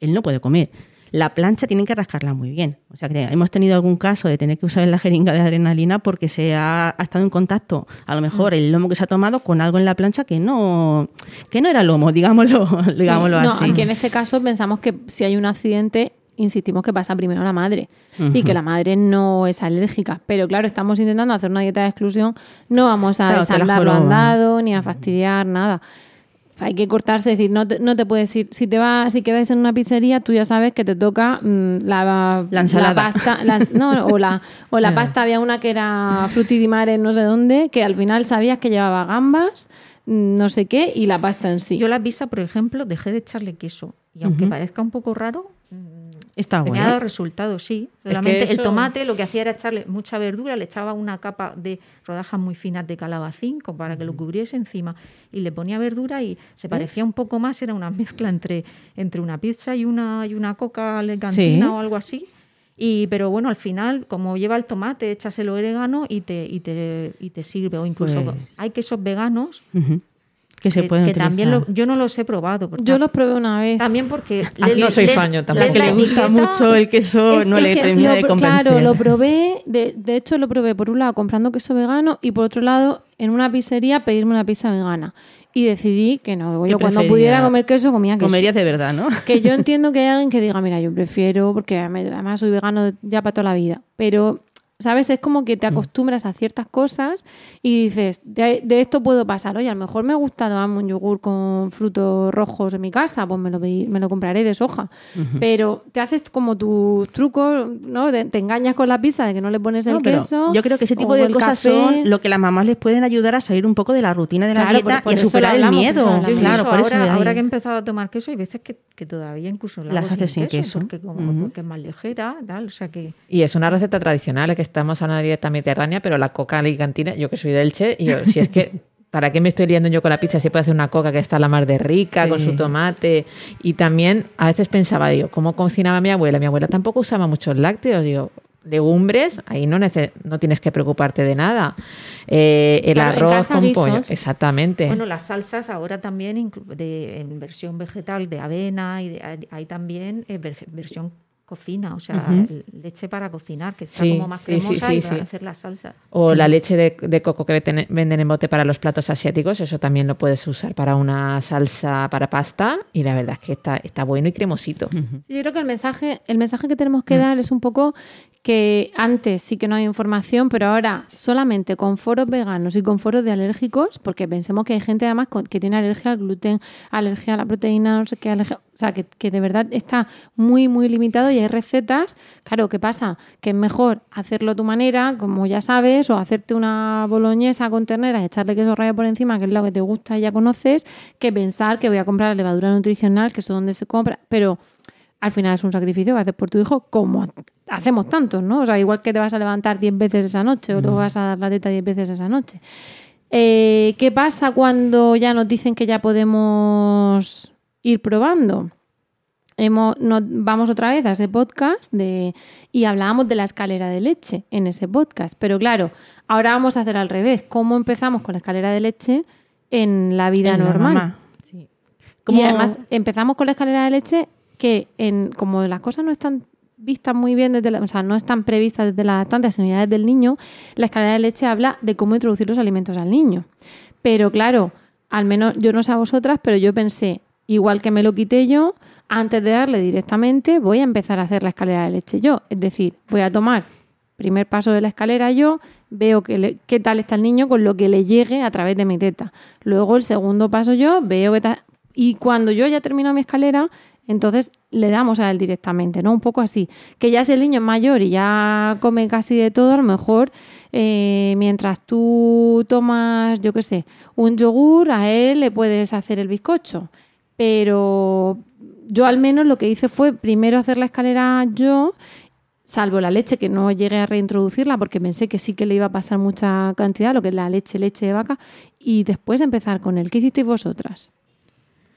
él no puede comer. La plancha tienen que rascarla muy bien. O sea, que hemos tenido algún caso de tener que usar la jeringa de adrenalina porque se ha, ha estado en contacto, a lo mejor, el lomo que se ha tomado con algo en la plancha que no, que no era lomo, digámoslo, Sí, digámoslo no, así. aquí en este caso pensamos que si hay un accidente, insistimos que pasa primero la madre y que la madre no es alérgica. Pero claro, estamos intentando hacer una dieta de exclusión, no vamos a Claro, desandar lo andado ni a fastidiar nada. Hay que cortarse, es decir, no te, no te puedes ir. Si te vas, si quedas en una pizzería, tú ya sabes que te toca mm, la, La ensalada. pasta, las- no, o la, o la pasta, había una que era frutti di mare, no sé dónde, que al final sabías que llevaba gambas, mm, no sé qué, y la pasta en sí. Yo la pizza, por ejemplo, dejé de echarle queso. Y aunque parezca un poco raro, Está Me ha dado resultados, sí. que Solamente el tomate lo que hacía era echarle mucha verdura, le echaba una capa de rodajas muy finas de calabacín como para que lo cubriese encima y le ponía verdura y se parecía un poco más, era una mezcla entre, entre una pizza y una, y una coca de cantina Sí. o algo así. Y, pero bueno, al final, como lleva el tomate, echas el orégano y te, y te, y te sirve. O incluso Pues- hay quesos veganos. Que se pueden que también lo- yo no los he probado. porque Yo los probé una vez. También porque... Ah, no soy fan yo tampoco. Que le gusta mucho el queso Es- no es le que termina lo de convencer. Claro, lo probé, de, de hecho lo probé por un lado comprando queso vegano y por otro lado en una pizzería pedirme una pizza vegana. Y decidí que no, ¿Qué yo cuando pudiera comer queso comía queso. Comerías de verdad, ¿no? Que yo entiendo que hay alguien que diga, mira, yo prefiero, porque además soy vegano ya para toda la vida. Pero, ¿sabes? Es como que te acostumbras a ciertas cosas y dices, de, de esto puedo pasar. Oye, a lo mejor me gusta tomarme un yogur con frutos rojos en mi casa, pues me lo, me lo compraré de soja. Pero te haces como tu truco, ¿no? Te, te engañas con la pizza de que no le pones el No, queso. Yo creo que ese tipo de cosas café. son lo que las mamás les pueden ayudar a salir un poco de la rutina de la Claro, dieta por- por y a superar el hablamos, por eso miedo. Claro, por eso de ahora, que he empezado a tomar queso, hay veces que, que todavía incluso la Las hago haces sin queso. Porque, como, Ujú. porque es más ligera, tal, o sea que... Y es una receta tradicional, que estamos a una dieta mediterránea, pero la coca alicantina, yo que soy de Elche, y yo, si es que, ¿para qué me estoy liando yo con la pizza? Si puede hacer una coca que está la mar de rica, Sí. con su tomate. Y también a veces pensaba, digo, ¿cómo cocinaba mi abuela? Mi abuela tampoco usaba muchos lácteos, digo, legumbres, ahí no, no tienes que preocuparte de nada. Eh, el Claro, arroz con pollo, exactamente. Bueno, las salsas ahora también de, en versión vegetal de avena y de- hay, también eh, ver- versión cocina, o sea, leche para cocinar, que está Sí, como más sí, sí, cremosa sí, y para sí. hacer las salsas. O Sí. la leche de, de coco que veten- venden en bote para los platos asiáticos, eso también lo puedes usar para una salsa para pasta y la verdad es que está, está bueno y cremosito. Yo creo que el mensaje, el mensaje que tenemos que dar es un poco que antes sí que no hay información, pero ahora solamente con foros veganos y con foros de alérgicos, porque pensemos que hay gente además con- que tiene alergia al gluten, alergia a la proteína, no sé qué, alergia, o sea, que, que de verdad está muy, muy limitado y hay recetas. Claro, ¿qué pasa? Que es mejor hacerlo a tu manera, como ya sabes, o hacerte una boloñesa con ternera y echarle queso rallado por encima, que es lo que te gusta y ya conoces, que pensar que voy a comprar la levadura nutricional, que es donde se compra, pero al final es un sacrificio que haces por tu hijo, como ha- hacemos tantos, ¿no? O sea, igual que te vas a levantar 10 veces esa noche o le vas a dar la teta 10 veces esa noche. Eh, ¿Qué pasa cuando ya nos dicen que ya podemos ir probando? Hemos, nos- vamos otra vez a ese podcast de, y hablábamos de la escalera de leche en ese podcast. Pero claro, ahora vamos a hacer al revés. ¿Cómo empezamos con la escalera de leche en la vida En la normal? mamá. Y ¿Cómo- además empezamos con la escalera de leche que en, como las cosas no están vistas muy bien desde la, o sea, no están previstas desde la lactancia, sino ya desde el niño, la escalera de leche habla de cómo introducir los alimentos al niño. Pero claro, al menos yo no sé a vosotras, pero yo pensé, igual que me lo quité yo, antes de darle directamente, voy a empezar a hacer la escalera de leche yo. Es decir, voy a tomar primer paso de la escalera yo, veo que le- qué tal está el niño con lo que le llegue a través de mi teta. Luego el segundo paso yo, veo qué tal. Y cuando yo ya termino mi escalera, entonces le damos a él directamente, ¿no? Un poco así. Que ya si el niño es mayor y ya come casi de todo, a lo mejor eh, mientras tú tomas, yo qué sé, un yogur, a él le puedes hacer el bizcocho. Pero yo al menos lo que hice fue primero hacer la escalera yo, salvo la leche, que no llegué a reintroducirla porque pensé que sí que le iba a pasar mucha cantidad, lo que es la leche, leche de vaca, y después empezar con él. ¿Qué hicisteis vosotras?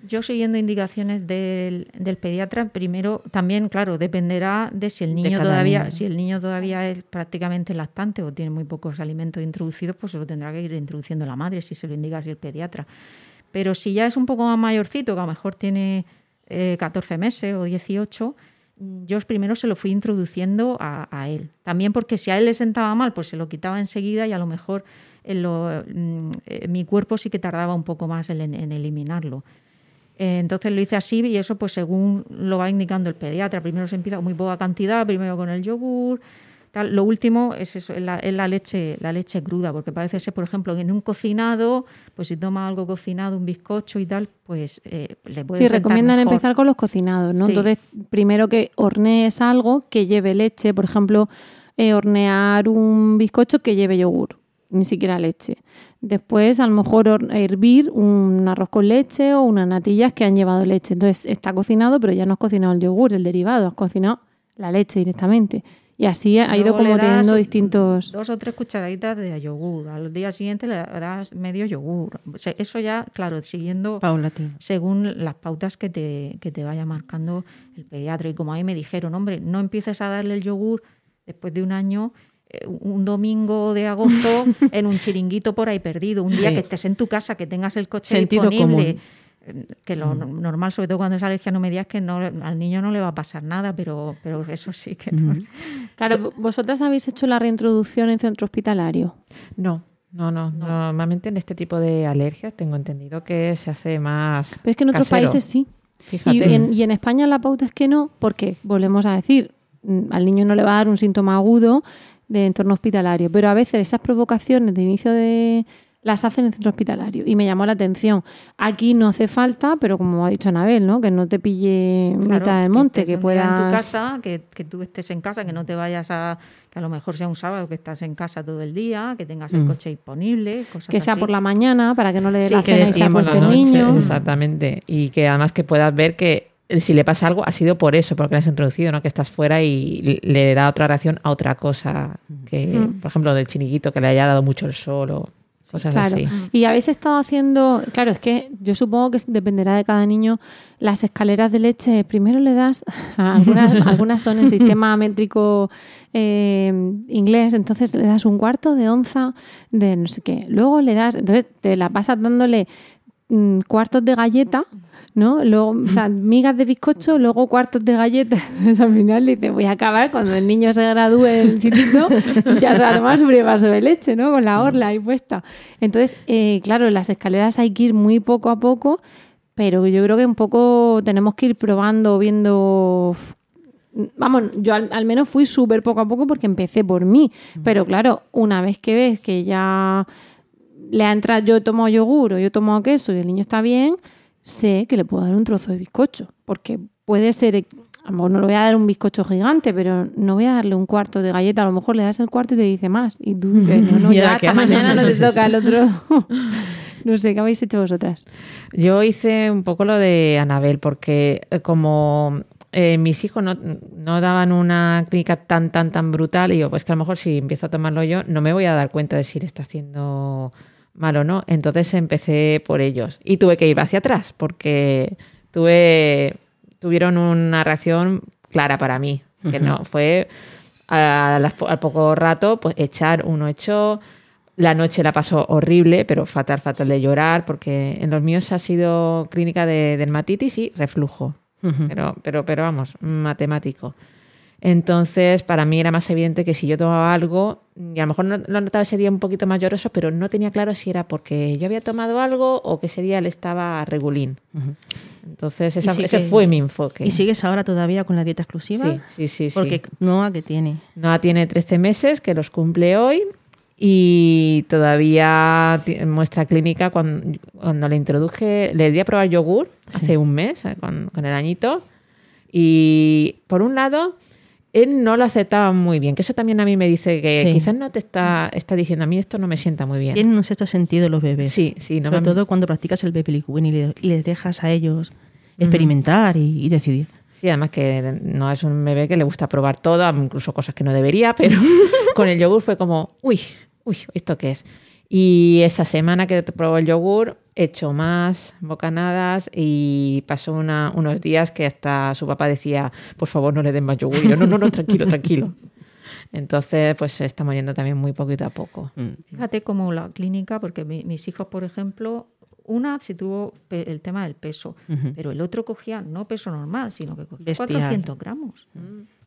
Yo siguiendo indicaciones del, del pediatra, primero también, claro, dependerá de si el niño todavía, niño. si el niño todavía es prácticamente lactante o tiene muy pocos alimentos introducidos, pues se lo tendrá que ir introduciendo la madre, si se lo indica así el pediatra. Pero si ya es un poco más mayorcito, que a lo mejor tiene eh, 14 meses o 18, mm, yo primero se lo fui introduciendo a, él. También porque si a él le sentaba mal, pues se lo quitaba enseguida y a lo mejor lo- mm, eh, mi cuerpo sí que tardaba un poco más en, en eliminarlo. Eh, Entonces lo hice así y eso pues según lo va indicando el pediatra. Primero se empieza con muy poca cantidad, primero con el yogur. Tal. Lo último es, eso, es la, es la leche, la leche cruda, porque parece ser, por ejemplo, que en un cocinado, pues si toma algo cocinado, un bizcocho y tal, pues eh, le puede Sí, recomiendan mejor. empezar con los cocinados, ¿no? Sí. Entonces, primero que hornees algo que lleve leche, por ejemplo, eh, hornear un bizcocho que lleve yogur, ni siquiera leche. Después, a lo mejor, hervir un arroz con leche o unas natillas que han llevado leche. Entonces, está cocinado, pero ya no has cocinado el yogur, el derivado, has cocinado la leche directamente. Y así ha ido como teniendo distintos... Dos o tres cucharaditas de yogur. Al día siguiente le das medio yogur. O sea, eso ya, claro, siguiendo Paulatino. según las pautas que te, que te vaya marcando el pediatra. Y como a mí me dijeron, hombre, no empieces a darle el yogur después de un año, eh, un domingo de agosto, en un chiringuito por ahí perdido, un día Sí. que estés en tu casa, que tengas el coche Sentido disponible. común. Que lo no- normal, sobre todo cuando es alergia, no me digas que no, al niño no le va a pasar nada, pero, pero eso sí que no. Claro, vosotras habéis hecho la reintroducción en centro hospitalario. No, no, no, Normalmente en este tipo de alergias tengo entendido que se hace más. Pero es que en otros casero. países sí. Fíjate. Y en, y en España la pauta es que no, porque volvemos a decir, mm, al niño no le va a dar un síntoma agudo de entorno hospitalario, pero a veces esas provocaciones de inicio de las hacen en centro hospitalario y me llamó la atención. Aquí no hace falta, pero como ha dicho Anabel, ¿no? Que no te pille Claro, mitad del monte, que día puedas en tu casa, que, que tú estés en casa, que no te vayas a que a lo mejor sea un sábado que estás en casa todo el día, que tengas el Mm. coche disponible, cosas que sea así. por la mañana para que no le dé Sí, la que cena y se acueste el niño. Exactamente. Y que además que puedas ver que si le pasa algo ha sido por eso, porque le has introducido, ¿no? Que estás fuera y le da otra reacción a otra cosa. Que, Mm. por ejemplo, del chiniquito, que le haya dado mucho el sol o cosas Claro. así. Y habéis estado haciendo, claro, es que yo supongo que dependerá de cada niño. Las escaleras de leche, primero le das, a algunas, algunas son en sistema métrico eh, inglés, entonces le das un cuarto de onza de no sé qué. Luego le das, entonces te la pasas dándole mm, cuartos de galleta, ¿no? Luego, o sea, migas de bizcocho, luego cuartos de galleta. Entonces al final dice, voy a acabar cuando el niño se gradúe del instituto, ya se va a tomar su primer vaso de leche, ¿no? Con la orla ahí puesta. Entonces, eh, claro, las escaleras hay que ir muy poco a poco, pero yo creo que un poco tenemos que ir probando, viendo Vamos, yo al, al menos fui súper poco a poco porque empecé por mí. Pero claro, una vez que ves que ya le ha entrado, yo tomo yogur o yo tomo queso y el niño está bien, sé que le puedo dar un trozo de bizcocho. Porque puede ser, a lo mejor no le voy a dar un bizcocho gigante, pero no voy a darle un cuarto de galleta. A lo mejor le das el cuarto y te dice más. Y tú, no, no, ¿Y ya hasta mañana no te toca el otro. no sé, ¿qué habéis hecho vosotras? Yo hice un poco lo de Anabel, porque eh, como eh, mis hijos no, no daban una clínica tan, tan, tan brutal, y yo, pues que a lo mejor si empiezo a tomarlo yo, no me voy a dar cuenta de si le está haciendo mal o no. Entonces empecé por ellos. Y tuve que ir hacia atrás, porque tuve, tuvieron una reacción clara para mí, que no fue a las po- al poco rato, pues echar, uno echó. La noche la pasó horrible, pero fatal, fatal de llorar, porque en los míos ha sido clínica de dermatitis y reflujo. Pero, pero, pero vamos, matemático. Entonces, para mí era más evidente que si yo tomaba algo, y a lo mejor no, lo notaba ese día un poquito más lloroso, pero no tenía claro si era porque yo había tomado algo o que ese día él estaba regulín. Entonces, esa- Y sí ese fue mi enfoque. ¿Y sigues ahora todavía con la dieta exclusiva? Sí, sí, sí. sí. Porque Noah, ¿qué tiene? Noah tiene 13 meses, que los cumple hoy, y todavía ti- muestra clínica cuando, cuando le introduje, le di a probar yogur hace un mes, eh, con, con el añito, y por un lado, él no lo aceptaba muy bien, que eso también a mí me dice que Sí. quizás no te está, está diciendo, a mí esto no me sienta muy bien. Tienen un sexto sentido los bebés. Sí, sí. no Sobre me- todo cuando practicas el baby y, le- y les dejas a ellos experimentar y, y decidir. Sí, además que no es un bebé que le gusta probar todo, incluso cosas que no debería, pero con el yogur fue como, uy, uy, ¿esto qué es? Y esa semana que probó el yogur, hecho más bocanadas y pasó una- unos días que hasta su papá decía, por favor, no le den más yogur. Y yo, no, no, no, tranquilo, tranquilo. Entonces, pues estamos yendo también muy poquito a poco. Fíjate cómo la clínica, porque mi- mis hijos, por ejemplo, una sí tuvo el tema del peso, pero el otro cogía no peso normal, sino que cogía Bestial. 400 gramos.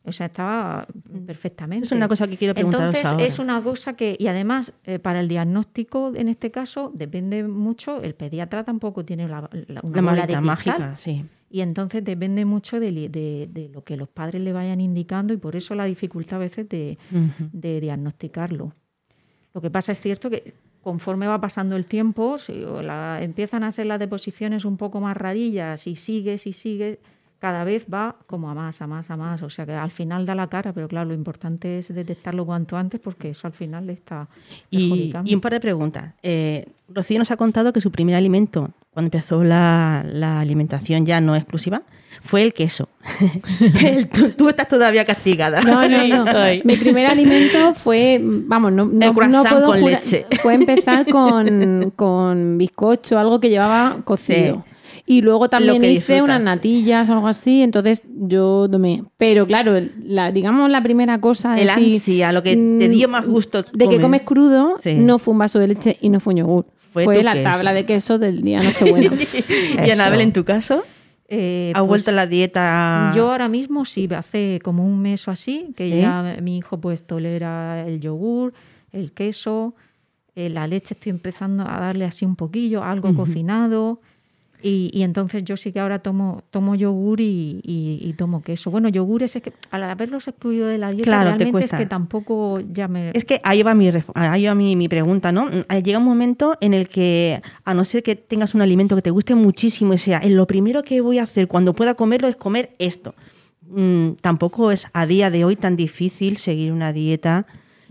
O sea, estaba perfectamente. Es una cosa que quiero preguntaros Entonces, ahora. es una cosa que, y además, eh, para el diagnóstico, en este caso, depende mucho, el pediatra tampoco tiene la, la- una La bola de mágica, sí. Y entonces depende mucho de, li- de- de lo que los padres le vayan indicando y por eso la dificultad a veces de, diagnosticarlo. Lo que pasa es cierto que conforme va pasando el tiempo, si o la- empiezan a ser las deposiciones un poco más rarillas y sigues y sigues, cada vez va como a más, a más, a más. O sea que al final da la cara, pero claro, lo importante es detectarlo cuanto antes porque eso al final le está Y, y un par de preguntas. Eh, Rocío nos ha contado que su primer alimento, cuando empezó la, la alimentación ya no exclusiva, fue el queso. El- tú, tú estás todavía castigada. No, no, no. Mi primer alimento fue, vamos, no, no, El no puedo con jurar- leche. Fue empezar con, con bizcocho, algo que llevaba cocido. Y luego también que hice unas natillas o algo así, entonces yo tomé. Pero claro, la, digamos la primera cosa de El decir, ansia, lo que te mm, dio más gusto de que comes crudo, Sí. no fue un vaso de leche y no fue un yogur. Fue la queso. tabla de queso del día Nochebuena. y Anabel, en tu caso, Eh, ¿ha pues, vuelto a la dieta? Yo ahora mismo sí, hace como un mes o así, que ¿Sí? ya mi hijo pues tolera el yogur, el queso, eh, la leche estoy empezando a darle así un poquillo, algo cocinado. Y, y entonces yo sí que ahora tomo, tomo yogur y, y- y tomo queso. Bueno, yogures es que al haberlos excluido de la dieta Claro, te realmente cuesta. es que tampoco ya me... Es que ahí va mi, ahí va mi, mi pregunta, ¿no? Eh, Llega un momento en el que, a no ser que tengas un alimento que te guste muchísimo y sea, "Eh, lo primero que voy a hacer cuando pueda comerlo es comer esto. Mm, tampoco es a día de hoy tan difícil seguir una dieta.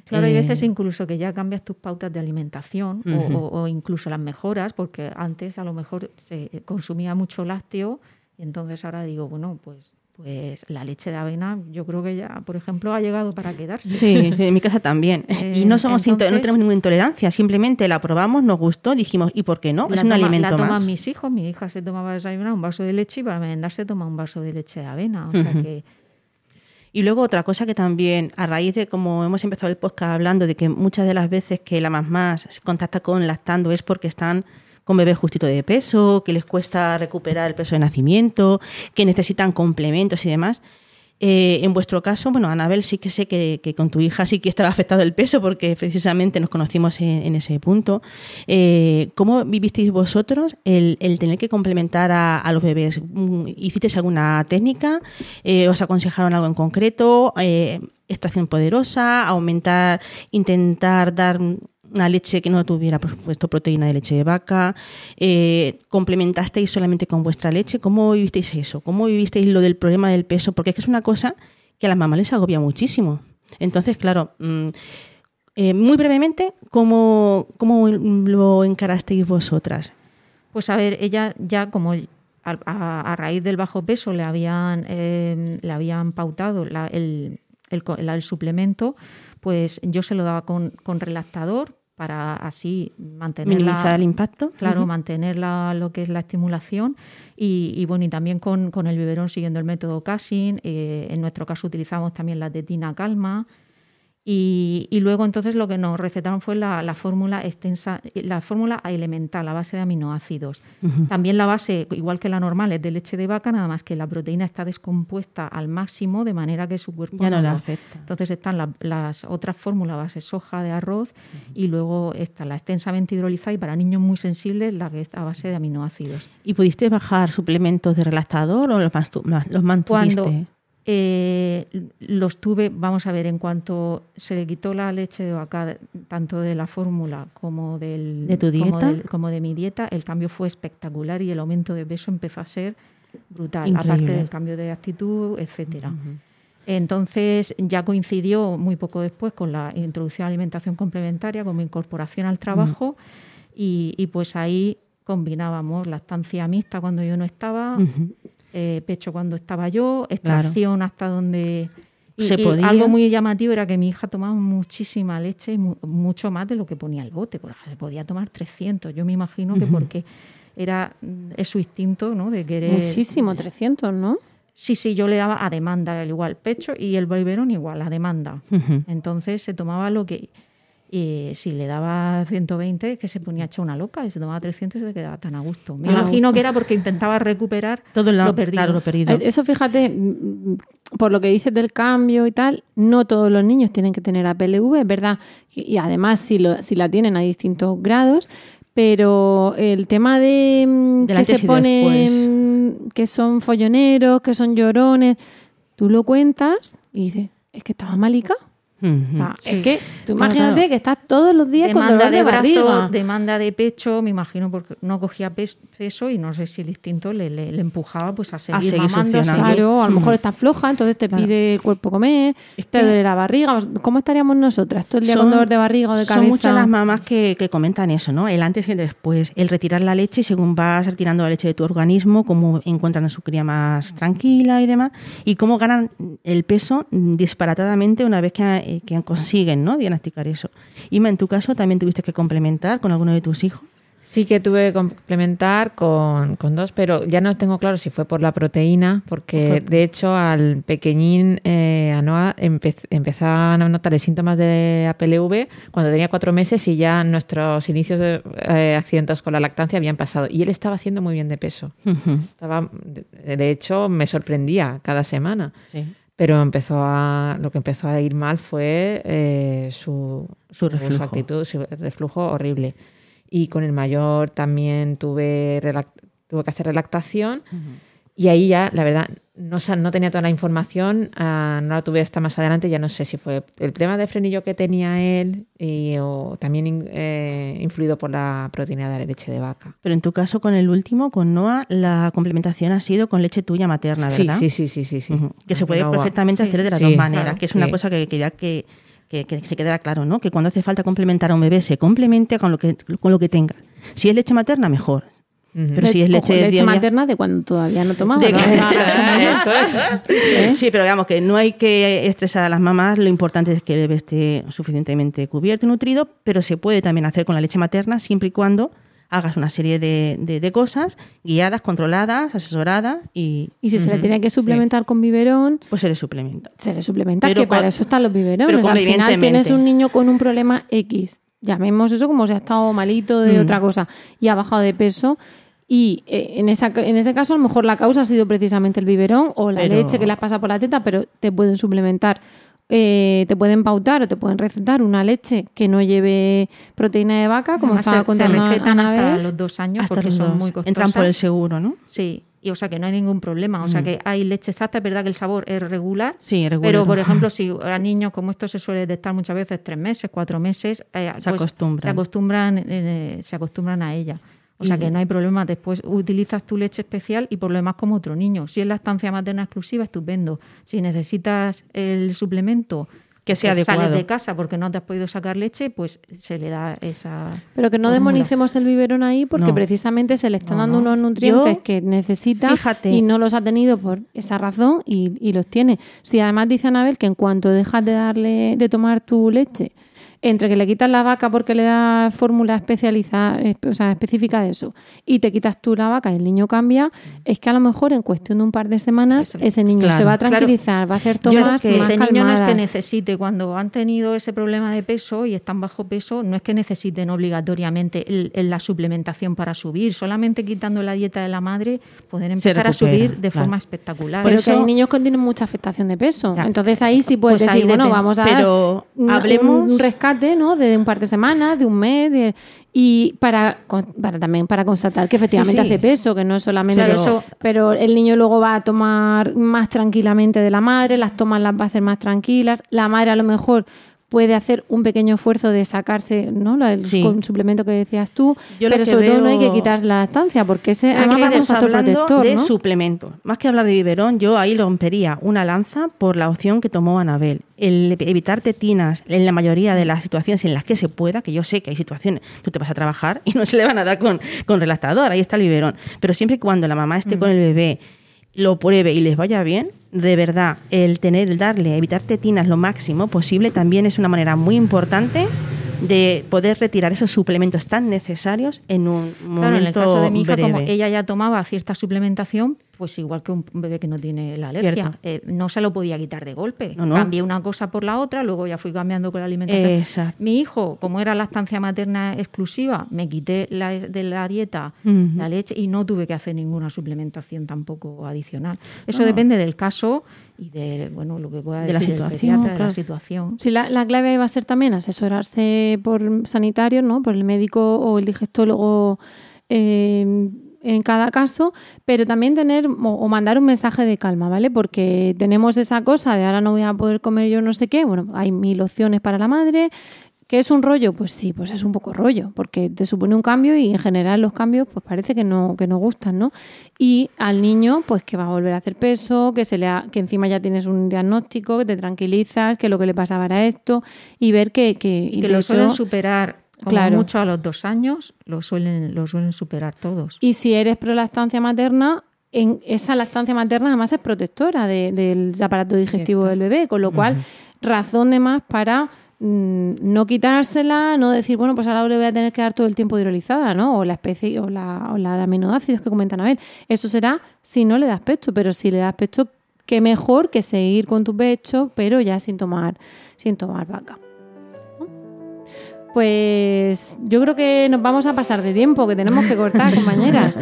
Claro, hay eh, veces incluso que ya cambias tus pautas de alimentación o- Ujú. o, o incluso las mejoras, porque antes a lo mejor se consumía mucho lácteo y entonces ahora digo, bueno, pues pues la leche de avena yo creo que ya, por ejemplo, ha llegado para quedarse. Sí, en mi casa también. y no somos into- no entonces- tenemos ninguna intolerancia, simplemente la probamos, nos gustó, dijimos, ¿y por qué no? Es un toma- alimento la toman más. mis hijos, mi hija se tomaba desayunar un vaso de leche y para merendar se toma un vaso de leche de avena. O sea que Y luego otra cosa que también, a raíz de como hemos empezado el podcast hablando de que muchas de las veces que la mamá se contacta con lactando es porque están con bebés justito de peso, que les cuesta recuperar el peso de nacimiento, que necesitan complementos y demás. Eh, en vuestro caso, bueno, Anabel, sí que sé que, con tu hija sí que estaba afectado el peso porque precisamente nos conocimos en, en ese punto. Eh, ¿Cómo vivisteis vosotros el, el tener que complementar a, a los bebés? Mm, ¿Hicisteis alguna técnica? Eh, ¿Os aconsejaron algo en concreto? Eh, ¿Extracción poderosa? ¿Aumentar, intentar dar una leche que no tuviera, por supuesto, proteína de leche de vaca? Eh, ¿Complementasteis solamente con vuestra leche? ¿Cómo vivisteis eso? ¿Cómo vivisteis lo del problema del peso? Porque es que es una cosa que a las mamás les agobia muchísimo. Entonces, claro, mm, eh, muy brevemente, ¿cómo, ¿cómo lo encarasteis vosotras? Pues a ver, ella ya como a, raíz del bajo peso le habían, eh, le habían pautado el, el el suplemento, pues yo se lo daba con, con relactador para así mantener Minimizar el impacto. Claro, mantener la- lo que es la estimulación y, y bueno, y también con, con el biberón siguiendo el método Cassin. eh, en nuestro caso utilizamos también la tetina calma. Y, y luego entonces lo que nos recetaron fue la, la fórmula extensa, la fórmula elemental, la base de aminoácidos. También la base, igual que la normal, es de leche de vaca, nada más que la proteína está descompuesta al máximo de manera que su cuerpo Ya no lo- afecta. Entonces están la- las otras fórmulas base soja de arroz y luego está la extensamente hidrolizada y para niños muy sensibles la que está a base de aminoácidos. ¿Y pudiste bajar suplementos de relactador o los, los mantuviste? Cuando eh, los tuve, vamos a ver, en cuanto se le quitó la leche de vaca, tanto de la fórmula como del ¿De tu como dieta? del- como de mi dieta, el cambio fue espectacular y el aumento de peso empezó a ser brutal, Increíble. aparte del cambio de actitud, etcétera. Entonces ya coincidió muy poco después con la introducción de alimentación complementaria como incorporación al trabajo y, y pues ahí combinábamos lactancia mixta cuando yo no estaba. Eh, pecho cuando estaba yo, extracción hasta donde... Y, Se y podía. algo muy llamativo era que mi hija tomaba muchísima leche, y mu- mucho más de lo que ponía el bote. Por ejemplo, se podía tomar 300. Yo me imagino que porque era mm, es su instinto, ¿no? De querer Muchísimo, 300, ¿no? Sí, sí, yo le daba a demanda el igual pecho y el biberón igual a demanda. Entonces se tomaba lo que y si le daba 120 que se ponía hecha una loca y se tomaba 300 y se quedaba tan a gusto. Me Tan imagino gusto. que era porque intentaba recuperar Todo lo- lo perdido. claro, lo perdido. Eh, Eso fíjate, mm, por lo que dices del cambio y tal, no todos los niños tienen que tener APLV, es verdad. Y además, si, lo, si la tienen a distintos grados, pero el tema de mm, que se ponen, que son folloneros, que son llorones, tú lo cuentas y dices, es que estaba malica. O sea, Sí. es que tú imagínate claro. que estás todos los días con demanda dolor de, de brazo, demanda de pecho, me imagino porque no cogía pes- peso y no sé si el instinto le, le- le empujaba pues a seguir, seguir mamando, a seguir- Claro, a lo mejor Mm. está floja, entonces te Claro. pide el cuerpo comer, Es te duele la barriga. ¿Cómo estaríamos nosotras todo el día Son- con dolor de barriga o de cabeza? Son muchas las mamás que, que comentan eso, ¿no? El antes y el después. El retirar la leche y según vas retirando la leche de tu organismo, cómo encuentran a su cría más tranquila y demás, y cómo ganan el peso disparatadamente una vez que, eh, que consiguen, ¿no? Diagnosticar eso. Ima, en tu caso, ¿también tuviste que complementar con alguno de tus hijos? Sí que tuve que complementar con, con dos, pero ya no tengo claro si fue por la proteína, porque de hecho al pequeñín eh, a Noah empe- empezaban a notarle síntomas de APLV cuando tenía cuatro meses y ya nuestros inicios de eh, accidentes con la lactancia habían pasado. Y él estaba haciendo muy bien de peso. Estaba, de, de hecho, me sorprendía cada semana. Sí. Pero empezó a, lo que empezó a ir mal fue eh, su, Su reflujo. actitud, su reflujo horrible. Y con el mayor también tuve, tuve que hacer relactación. Y ahí ya, la verdad, no, no tenía toda la información, ah, no la tuve hasta más adelante, ya no sé si fue el tema de frenillo que tenía él y, o también in- eh, influido por la proteína de la leche de vaca. Pero en tu caso, con el último, con Noah, la complementación ha sido con leche tuya materna, ¿verdad? sí, sí, sí, sí, sí. Que se puede no perfectamente Sí. hacer de las Sí, dos maneras, claro, que es una cosa que quería que, que- que se quedara claro, ¿no? Que cuando hace falta complementar a un bebé, se complemente con lo que, con lo que tenga. Si es leche materna, mejor. Pero si es leche, Ojo, leche de materna de cuando todavía no tomaba. De ¿no? que- Sí, pero digamos que no hay que estresar a las mamás. Lo importante es que el bebé esté suficientemente cubierto y nutrido, pero se puede también hacer con la leche materna siempre y cuando hagas una serie de, de- de cosas guiadas, controladas, asesoradas y... Y si se le tiene que suplementar con biberón, Pues se le suplementa. se le suplementa, Pero que para eso están los biberones. pero Al final tienes un niño con un problema X, llamemos eso como si ha estado malito de Mm. otra cosa y ha bajado de peso. Y eh, en, esa, en ese caso, a lo mejor la causa ha sido precisamente el biberón o la Pero- leche que le has pasado por la teta, pero te pueden suplementar, eh, te pueden pautar o te pueden recetar una leche que no lleve proteína de vaca, como Además, estaba se- se, contando recetan Anabel. hasta los dos años Hasta porque los son dos. muy costosas. Entran por el seguro, ¿no? Sí, y o sea que no hay ningún problema. O sea Mm. que hay leche exacta, es verdad que el sabor es regular. Sí, regular. Pero, por ejemplo, si a niños, como esto se suele detectar muchas veces, tres meses, cuatro meses, eh, Se acostumbran. Se acostumbran, eh, se acostumbran a ella. O sea que no hay problema. Después utilizas tu leche especial y por lo demás como otro niño. Si es la estancia materna exclusiva, estupendo. Si necesitas el suplemento Que sea sales adecuado. de casa porque no te has podido sacar leche, pues se le da esa... Pero que no demonicemos el biberón ahí porque No. precisamente se le están No, dando no. unos nutrientes Yo- que necesita fíjate. y no los ha tenido por esa razón y, y los tiene. Si además dice Anabel que en cuanto dejas de darle de tomar tu leche, entre que le quitas la vaca porque le das fórmula especializada, o sea, específica de eso, y te quitas tú la vaca y el niño cambia, es que a lo mejor en cuestión de un par de semanas ese niño Claro. se va a Claro. tranquilizar, va a hacer tomas que más ese niño no es que calmadas. necesite, cuando han tenido ese problema de peso y están bajo peso, no es que necesiten obligatoriamente el- el- la suplementación para subir, solamente quitando la dieta de la madre pueden empezar a subir de claro. forma espectacular. Pero que hay eso- niños que tienen mucha afectación de peso. Ya. Entonces ahí sí puedes Pues ahí decir, bueno, depende. vamos a Pero dar hablemos- un rescate ¿no? de un par de semanas, de un mes, de- y para, también para constatar que efectivamente Sí, sí. hace peso, que no es solamente Claro, eso. Pero el niño luego va a tomar más tranquilamente de la madre, las tomas las va a hacer más tranquilas. La madre a lo mejor puede hacer un pequeño esfuerzo de sacarse ¿no? El Sí. con suplemento que decías tú, Yo pero sobre todo no hay que quitar la lactancia porque ese además ser un estamos factor hablando protector, de ¿no? suplementos. Más que hablar de biberón, yo ahí rompería una lanza por la opción que tomó Anabel. El evitar tetinas en la mayoría de las situaciones en las que se pueda, que yo sé que hay situaciones, tú te vas a trabajar y no se le van a dar con, con relactador, ahí está el biberón. Pero siempre y cuando la mamá esté con el bebé, lo pruebe y les vaya bien, de verdad, el tener, el darle, evitar tetinas lo máximo posible también es una manera muy importante de poder retirar esos suplementos tan necesarios en un momento Claro, en el caso de mi hija, como breve. ella ya tomaba cierta suplementación, pues igual que un bebé que no tiene la alergia, eh, no se lo podía quitar de golpe. No, no. Cambié una cosa por la otra, luego ya fui cambiando con la alimentación. Exacto. Mi hijo, como era lactancia materna exclusiva, me quité la, de la dieta Ujú. la leche y no tuve que hacer ninguna suplementación tampoco adicional. Eso No. depende del caso y de bueno lo que pueda De la decir el situación, pediatra, de claro. la situación. Sí, la, la clave va a ser también asesorarse por sanitarios, ¿no? Por el médico o el digestólogo eh, en cada caso, pero también tener o, o mandar un mensaje de calma, ¿vale? Porque tenemos esa cosa de ahora no voy a poder comer yo no sé qué. Bueno, hay mil opciones para la madre. ¿Que es un rollo? Pues sí, pues es un poco rollo, porque te supone un cambio y en general los cambios pues parece que no, que no gustan, ¿no? Y al niño, pues que va a volver a hacer peso, que se le ha- que encima ya tienes un diagnóstico, que te tranquilizas, que lo que le pasaba era esto, y ver que, que, y que de lo hecho- suelen superar como Claro. mucho a los dos años, lo suelen, lo suelen superar todos. Y si eres pro lactancia materna, en esa lactancia materna además es protectora de- del aparato digestivo del bebé, con lo cual razón de más para no quitársela, no decir, bueno, pues ahora le voy a tener que dar todo el tiempo hidrolizada, ¿no? O la especie, o la, o la de aminoácidos que comentan a ver. Eso será si no le das pecho, pero si le das pecho, qué mejor que seguir con tu pecho, pero ya sin tomar, sin tomar vaca. Pues yo creo que nos vamos a pasar de tiempo, que tenemos que cortar, compañeras.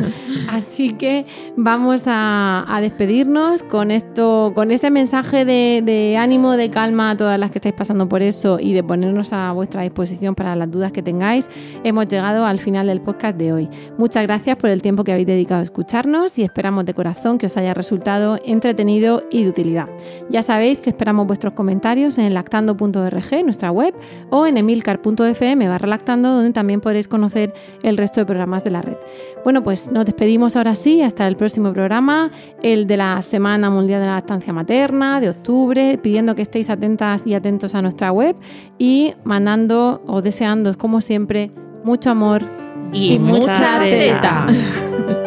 Así que vamos a, a despedirnos con esto, con ese mensaje de, de ánimo, de calma a todas las que estáis pasando por eso y de ponernos a vuestra disposición para las dudas que tengáis. Hemos llegado al final del podcast de hoy. Muchas gracias por el tiempo que habéis dedicado a escucharnos y esperamos de corazón que os haya resultado entretenido y de utilidad. Ya sabéis que esperamos vuestros comentarios en lactando.org, nuestra web, o en emilcar.fm barra lactando, donde también podréis conocer el resto de programas de la red. Bueno, pues nos despedimos ahora sí, hasta el próximo programa, el de la Semana Mundial de la Lactancia Materna de octubre, pidiendo que estéis atentas y atentos a nuestra web y mandando o deseando, como siempre, mucho amor Y mucha teta. teta.